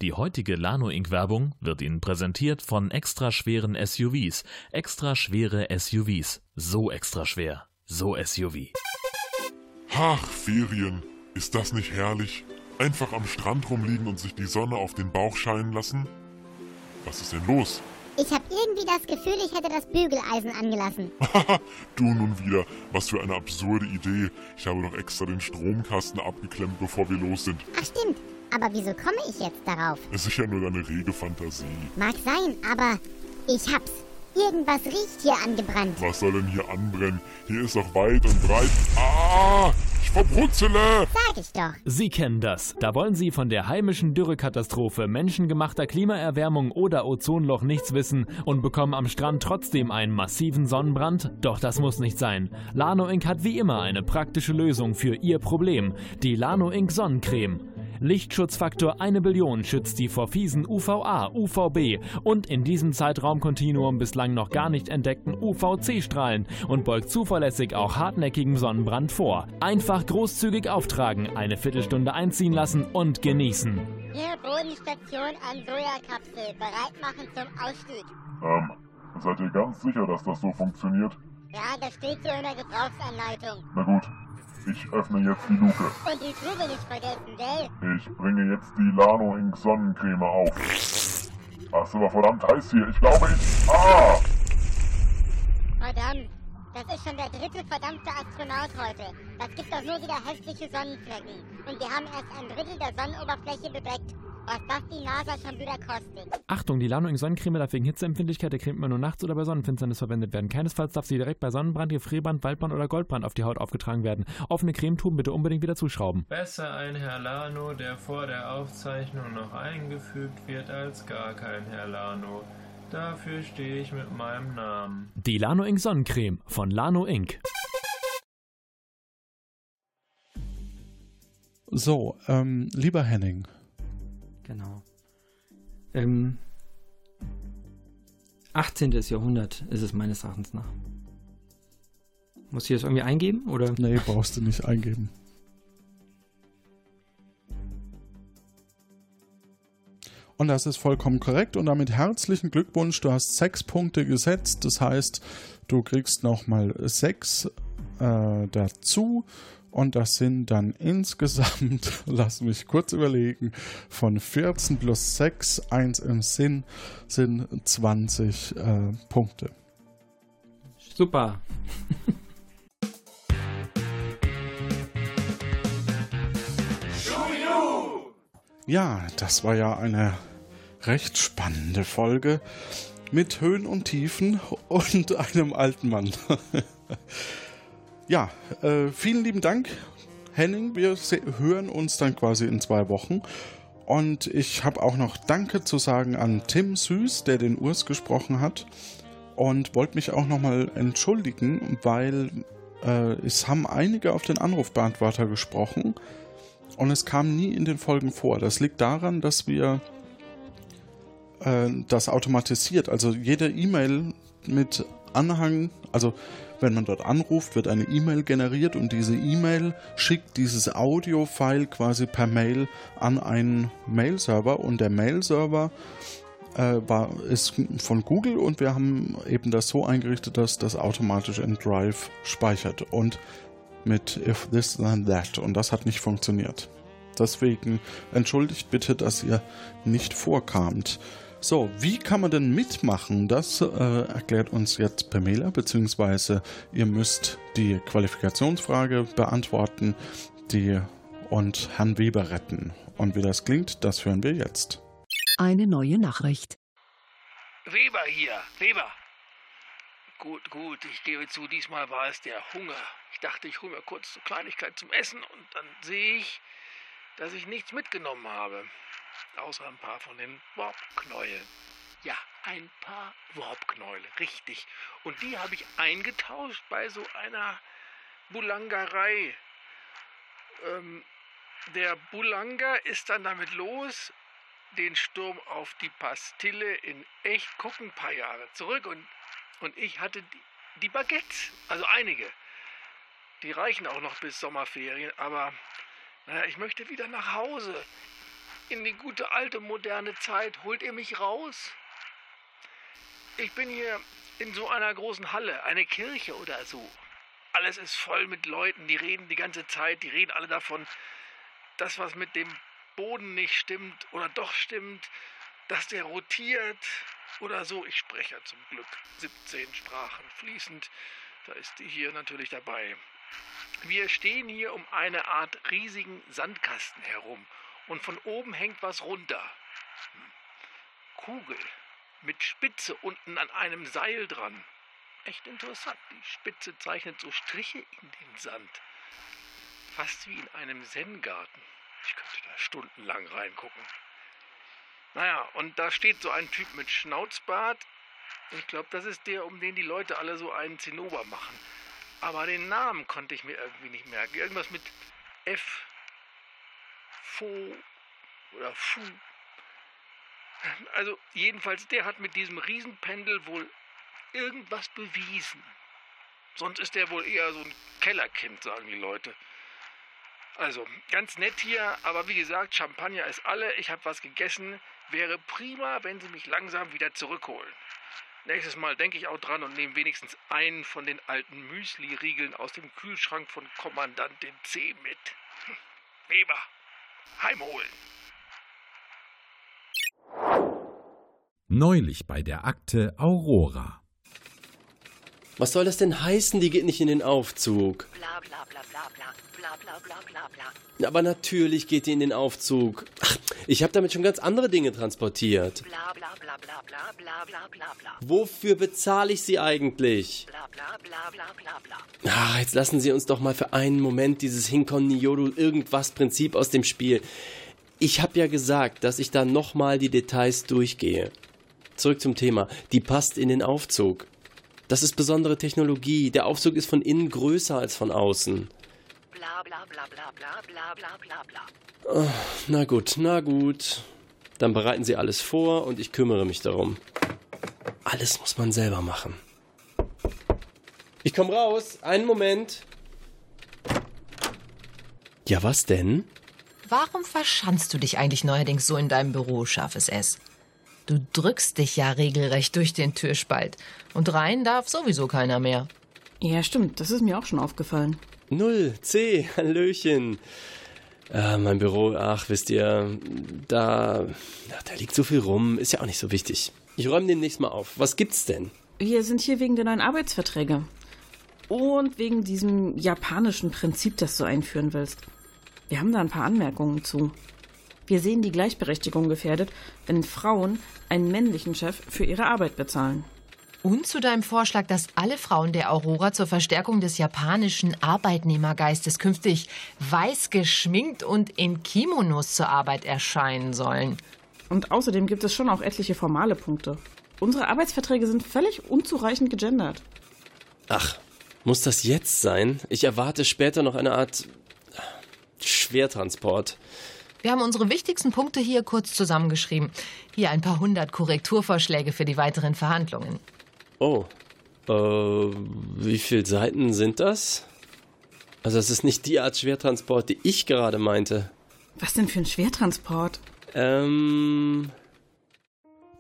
Die heutige Lano Inc. Werbung wird Ihnen präsentiert von extra schweren SUVs. Extra schwere SUVs. So extra schwer. So SUV. Ach, Ferien. Ist das nicht herrlich? Einfach am Strand rumliegen und sich die Sonne auf den Bauch scheinen lassen? Was ist denn los? Ich habe irgendwie das Gefühl, ich hätte das Bügeleisen angelassen. Haha, du nun wieder. Was für eine absurde Idee. Ich habe doch extra den Stromkasten abgeklemmt, bevor wir los sind. Ach stimmt. Aber wieso komme ich jetzt darauf? Es ist ja nur deine rege Fantasie. Mag sein, aber ich hab's. Irgendwas riecht hier angebrannt. Was soll denn hier anbrennen? Hier ist doch weit und breit. Ah! Verbrutzele! Sag ich doch. Sie kennen das. Da wollen Sie von der heimischen Dürrekatastrophe, menschengemachter Klimaerwärmung oder Ozonloch nichts wissen und bekommen am Strand trotzdem einen massiven Sonnenbrand? Doch das muss nicht sein. Lano Inc. hat wie immer eine praktische Lösung für Ihr Problem. Die Lano Inc. Sonnencreme. Lichtschutzfaktor 1 Billion schützt sie vor fiesen UVA, UVB und in diesem Zeitraumkontinuum bislang noch gar nicht entdeckten UVC-Strahlen und beugt zuverlässig auch hartnäckigem Sonnenbrand vor. Einfach großzügig auftragen, eine Viertelstunde einziehen lassen und genießen. Hier Bodenstation an Sojakapsel, bereit machen zum Ausstieg. Ähm, seid ihr ganz sicher, dass das so funktioniert? Ja, das steht so in der Gebrauchsanleitung. Na gut, ich öffne jetzt die Luke. Und die Tube nicht vergessen, gell? Ich bringe jetzt die Lano Ink Sonnencreme auf. Ach, ist aber verdammt heiß hier. Ich glaube, ich... Ah! Verdammt. Das ist schon der dritte verdammte Astronaut heute. Das gibt doch nur wieder hässliche Sonnenflecken. Und wir haben erst ein Drittel der Sonnenoberfläche bedeckt. Was das die NASA schon wieder kostet. Achtung, die Lano Sonnencreme darf wegen Hitzeempfindlichkeit der Creme immer nur nachts oder bei Sonnenfinsternis verwendet werden. Keinesfalls darf sie direkt bei Sonnenbrand, Gefrierbrand, Waldbrand oder Goldbrand auf die Haut aufgetragen werden. Offene Cremetuben bitte unbedingt wieder zuschrauben. Besser ein Herr Lano, der vor der Aufzeichnung noch eingefügt wird, als gar kein Herr Lano. Dafür stehe ich mit meinem Namen. Die Lano Ink Sonnencreme von Lano Ink. So, ähm, lieber Henning, Genau. Ähm, 18. Jahrhundert ist es meines Erachtens nach. Muss ich das irgendwie eingeben? Oder? Nee, brauchst du nicht eingeben. Und das ist vollkommen korrekt. Und damit herzlichen Glückwunsch. Du hast sechs Punkte gesetzt. Das heißt, du kriegst nochmal sechs äh, dazu. Und das sind dann insgesamt, lass mich kurz überlegen, von 14 plus 6, 1 im Sinn, sind 20 äh, Punkte. Super. Ja, das war ja eine recht spannende Folge mit Höhen und Tiefen und einem alten Mann. Ja, äh, vielen lieben Dank, Henning. Wir hören uns dann quasi in zwei Wochen. Und ich habe auch noch Danke zu sagen an Tim Süß, der den Urs gesprochen hat. und wollte mich auch nochmal entschuldigen, weil äh, es haben einige auf den Anrufbeantworter gesprochen und es kam nie in den Folgen vor. Das liegt daran, dass wir äh, das automatisiert, also jede E-Mail mit Anhang, also wenn man dort anruft, wird eine E-Mail generiert und diese E-Mail schickt dieses Audio-File quasi per Mail an einen Mail-Server und der Mail-Server äh, war, ist von Google und wir haben eben das so eingerichtet, dass das automatisch in Drive speichert und mit if this then that und das hat nicht funktioniert. Deswegen entschuldigt bitte, dass ihr nicht vorkamt. So, wie kann man denn mitmachen? Das äh, erklärt uns jetzt Pamela, beziehungsweise ihr müsst die Qualifikationsfrage beantworten die und Herrn Weber retten. Und wie das klingt, das hören wir jetzt. Eine neue Nachricht. Weber hier, Weber. Gut, gut, ich gebe zu, diesmal war es der Hunger. Ich dachte, ich hole mir kurz eine Kleinigkeit zum Essen und dann sehe ich, dass ich nichts mitgenommen habe. Außer ein paar von den Worbknäueln. Ja, ein paar Worbknäule, richtig. Und die habe ich eingetauscht bei so einer Bulangerei. Ähm, der Bulanger ist dann damit los, den Sturm auf die Pastille in echt gucken ein paar Jahre zurück und, und ich hatte die, die Baguettes, also einige. Die reichen auch noch bis Sommerferien, aber naja, ich möchte wieder nach Hause in die gute alte moderne Zeit. Holt ihr mich raus? Ich bin hier in so einer großen Halle, eine Kirche oder so. Alles ist voll mit Leuten, die reden die ganze Zeit, die reden alle davon, dass was mit dem Boden nicht stimmt oder doch stimmt, dass der rotiert oder so. Ich spreche ja zum Glück 17 Sprachen fließend. Da ist die hier natürlich dabei. Wir stehen hier um eine Art riesigen Sandkasten herum und von oben hängt was runter. Kugel mit Spitze unten an einem Seil dran. Echt interessant. Die Spitze zeichnet so Striche in den Sand. Fast wie in einem Zen-Garten. Ich könnte da stundenlang reingucken. Naja, und da steht so ein Typ mit Schnauzbart. Ich glaube, das ist der, um den die Leute alle so einen Zinnober machen. Aber den Namen konnte ich mir irgendwie nicht merken. Irgendwas mit F. Fo oder Fu. Also jedenfalls, der hat mit diesem Riesenpendel wohl irgendwas bewiesen. Sonst ist der wohl eher so ein Kellerkind, sagen die Leute. Also, ganz nett hier, aber wie gesagt, Champagner ist alle. Ich habe was gegessen. Wäre prima, wenn Sie mich langsam wieder zurückholen. Nächstes Mal denke ich auch dran und nehme wenigstens einen von den alten Müsli-Riegeln aus dem Kühlschrank von Kommandantin C mit. Hm, Weber, heimholen. Neulich bei der Akte Aurora. Was soll das denn heißen, die geht nicht in den Aufzug? Bla bla bla bla bla bla bla bla bla. Aber natürlich geht die in den Aufzug. Ach, ich habe damit schon ganz andere Dinge transportiert. Bla bla bla bla bla bla bla bla bla. Wofür bezahle ich sie eigentlich? Bla bla bla bla bla bla. Ah, jetzt lassen Sie uns doch mal für einen Moment dieses Hinkon Niodul irgendwas Prinzip aus dem Spiel. Ich habe ja gesagt, dass ich da nochmal die Details durchgehe. Zurück zum Thema. Die passt in den Aufzug. Das ist besondere Technologie. Der Aufzug ist von innen größer als von außen. Bla bla bla bla bla bla bla bla bla. Oh, na gut, na gut. Dann bereiten Sie alles vor und ich kümmere mich darum. Alles muss man selber machen. Ich komme raus. Einen Moment. Ja, was denn? Warum verschanzt du dich eigentlich neuerdings so in deinem Büro, scharfes S? Du drückst dich ja regelrecht durch den Türspalt. Und rein darf sowieso keiner mehr. Ja, stimmt. Das ist mir auch schon aufgefallen. Null, C, Hallöchen. Äh, mein Büro, ach, wisst ihr, da, ach, da liegt so viel rum, ist ja auch nicht so wichtig. Ich räume demnächst mal auf. Was gibt's denn? Wir sind hier wegen der neuen Arbeitsverträge. Und wegen diesem japanischen Prinzip, das du einführen willst. Wir haben da ein paar Anmerkungen zu. Wir sehen die Gleichberechtigung gefährdet, wenn Frauen einen männlichen Chef für ihre Arbeit bezahlen. Und zu deinem Vorschlag, dass alle Frauen der Aurora zur Verstärkung des japanischen Arbeitnehmergeistes künftig weiß geschminkt und in Kimonos zur Arbeit erscheinen sollen. Und außerdem gibt es schon auch etliche formale Punkte. Unsere Arbeitsverträge sind völlig unzureichend gegendert. Ach, muss das jetzt sein? Ich erwarte später noch eine Art Schwertransport. Wir haben unsere wichtigsten Punkte hier kurz zusammengeschrieben. Hier ein paar hundert Korrekturvorschläge für die weiteren Verhandlungen. Oh, äh, wie viele Seiten sind das? Also es ist nicht die Art Schwertransport, die ich gerade meinte. Was denn für ein Schwertransport? Ähm.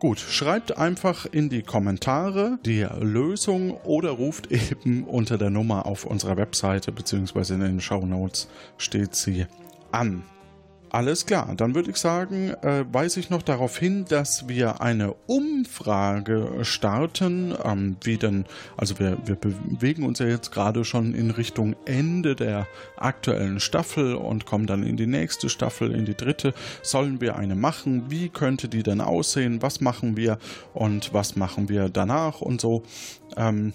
Gut, schreibt einfach in die Kommentare die Lösung oder ruft eben unter der Nummer auf unserer Webseite bzw. in den Show Notes steht sie an. Alles klar, dann würde ich sagen, äh, weise ich noch darauf hin, dass wir eine Umfrage starten. Ähm, wie denn, also wir, wir bewegen uns ja jetzt gerade schon in Richtung Ende der aktuellen Staffel und kommen dann in die nächste Staffel, in die dritte. Sollen wir eine machen? Wie könnte die denn aussehen? Was machen wir und was machen wir danach und so? Ähm,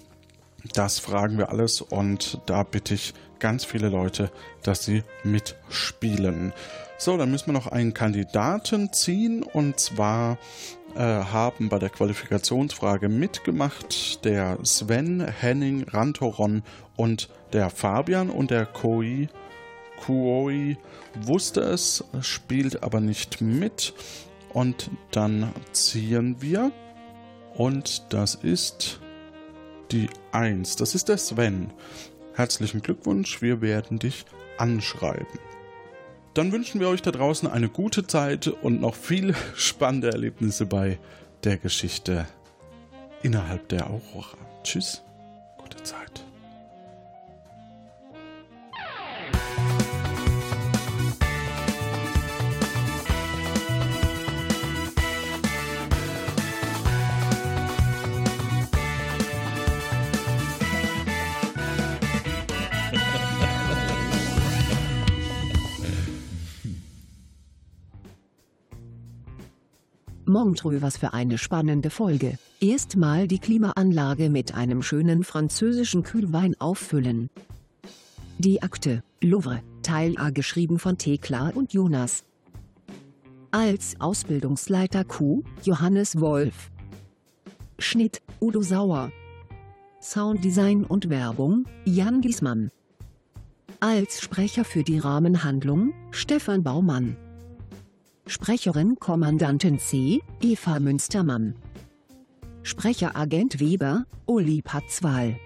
das fragen wir alles und da bitte ich ganz viele Leute, dass sie mitspielen. So, dann müssen wir noch einen Kandidaten ziehen und zwar äh, haben bei der Qualifikationsfrage mitgemacht der Sven, Henning, Rantoron und der Fabian und der Koi. Kuoi wusste es, spielt aber nicht mit. Und dann ziehen wir. Und das ist die 1. Das ist der Sven. Herzlichen Glückwunsch, wir werden dich anschreiben. Dann wünschen wir euch da draußen eine gute Zeit und noch viele spannende Erlebnisse bei der Geschichte innerhalb der Aurora. Tschüss, gute Zeit. Montreux, was für eine spannende Folge. Erstmal die Klimaanlage mit einem schönen französischen Kühlwein auffüllen. Die Akte, Louvre, Teil A geschrieben von Thekla und Jonas. Als Ausbildungsleiter Q, Johannes Wolf. Schnitt, Udo Sauer. Sounddesign und Werbung, Jan Giesmann. Als Sprecher für die Rahmenhandlung, Stefan Baumann. Sprecherin Kommandantin C, Eva Münstermann. Sprecher Agent Weber, Uli Patzwal.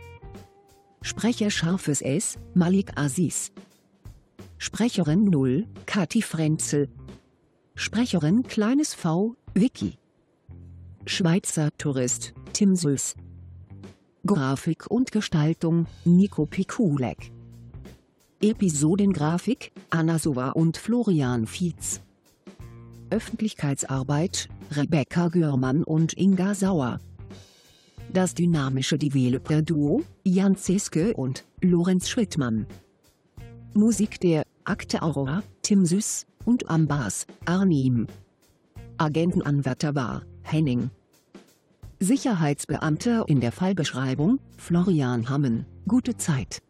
Sprecher Scharfes S, Malik Aziz. Sprecherin 0, Kati Frenzel. Sprecherin Kleines V, Vicky. Schweizer Tourist, Tim Süß. Grafik und Gestaltung, Nico Pikulek. Episodengrafik, Anna Sova und Florian Fietz. Öffentlichkeitsarbeit, Rebecca Görmann und Inga Sauer. Das dynamische Developer-Duo, Jan Zeske und Lorenz Schrittmann. Musik der Akte Aurora, Tim Süß und am Bass, Arnim. Agentenanwärter war Henning. Sicherheitsbeamter in der Fallbeschreibung, Florian Hammen. Gute Zeit.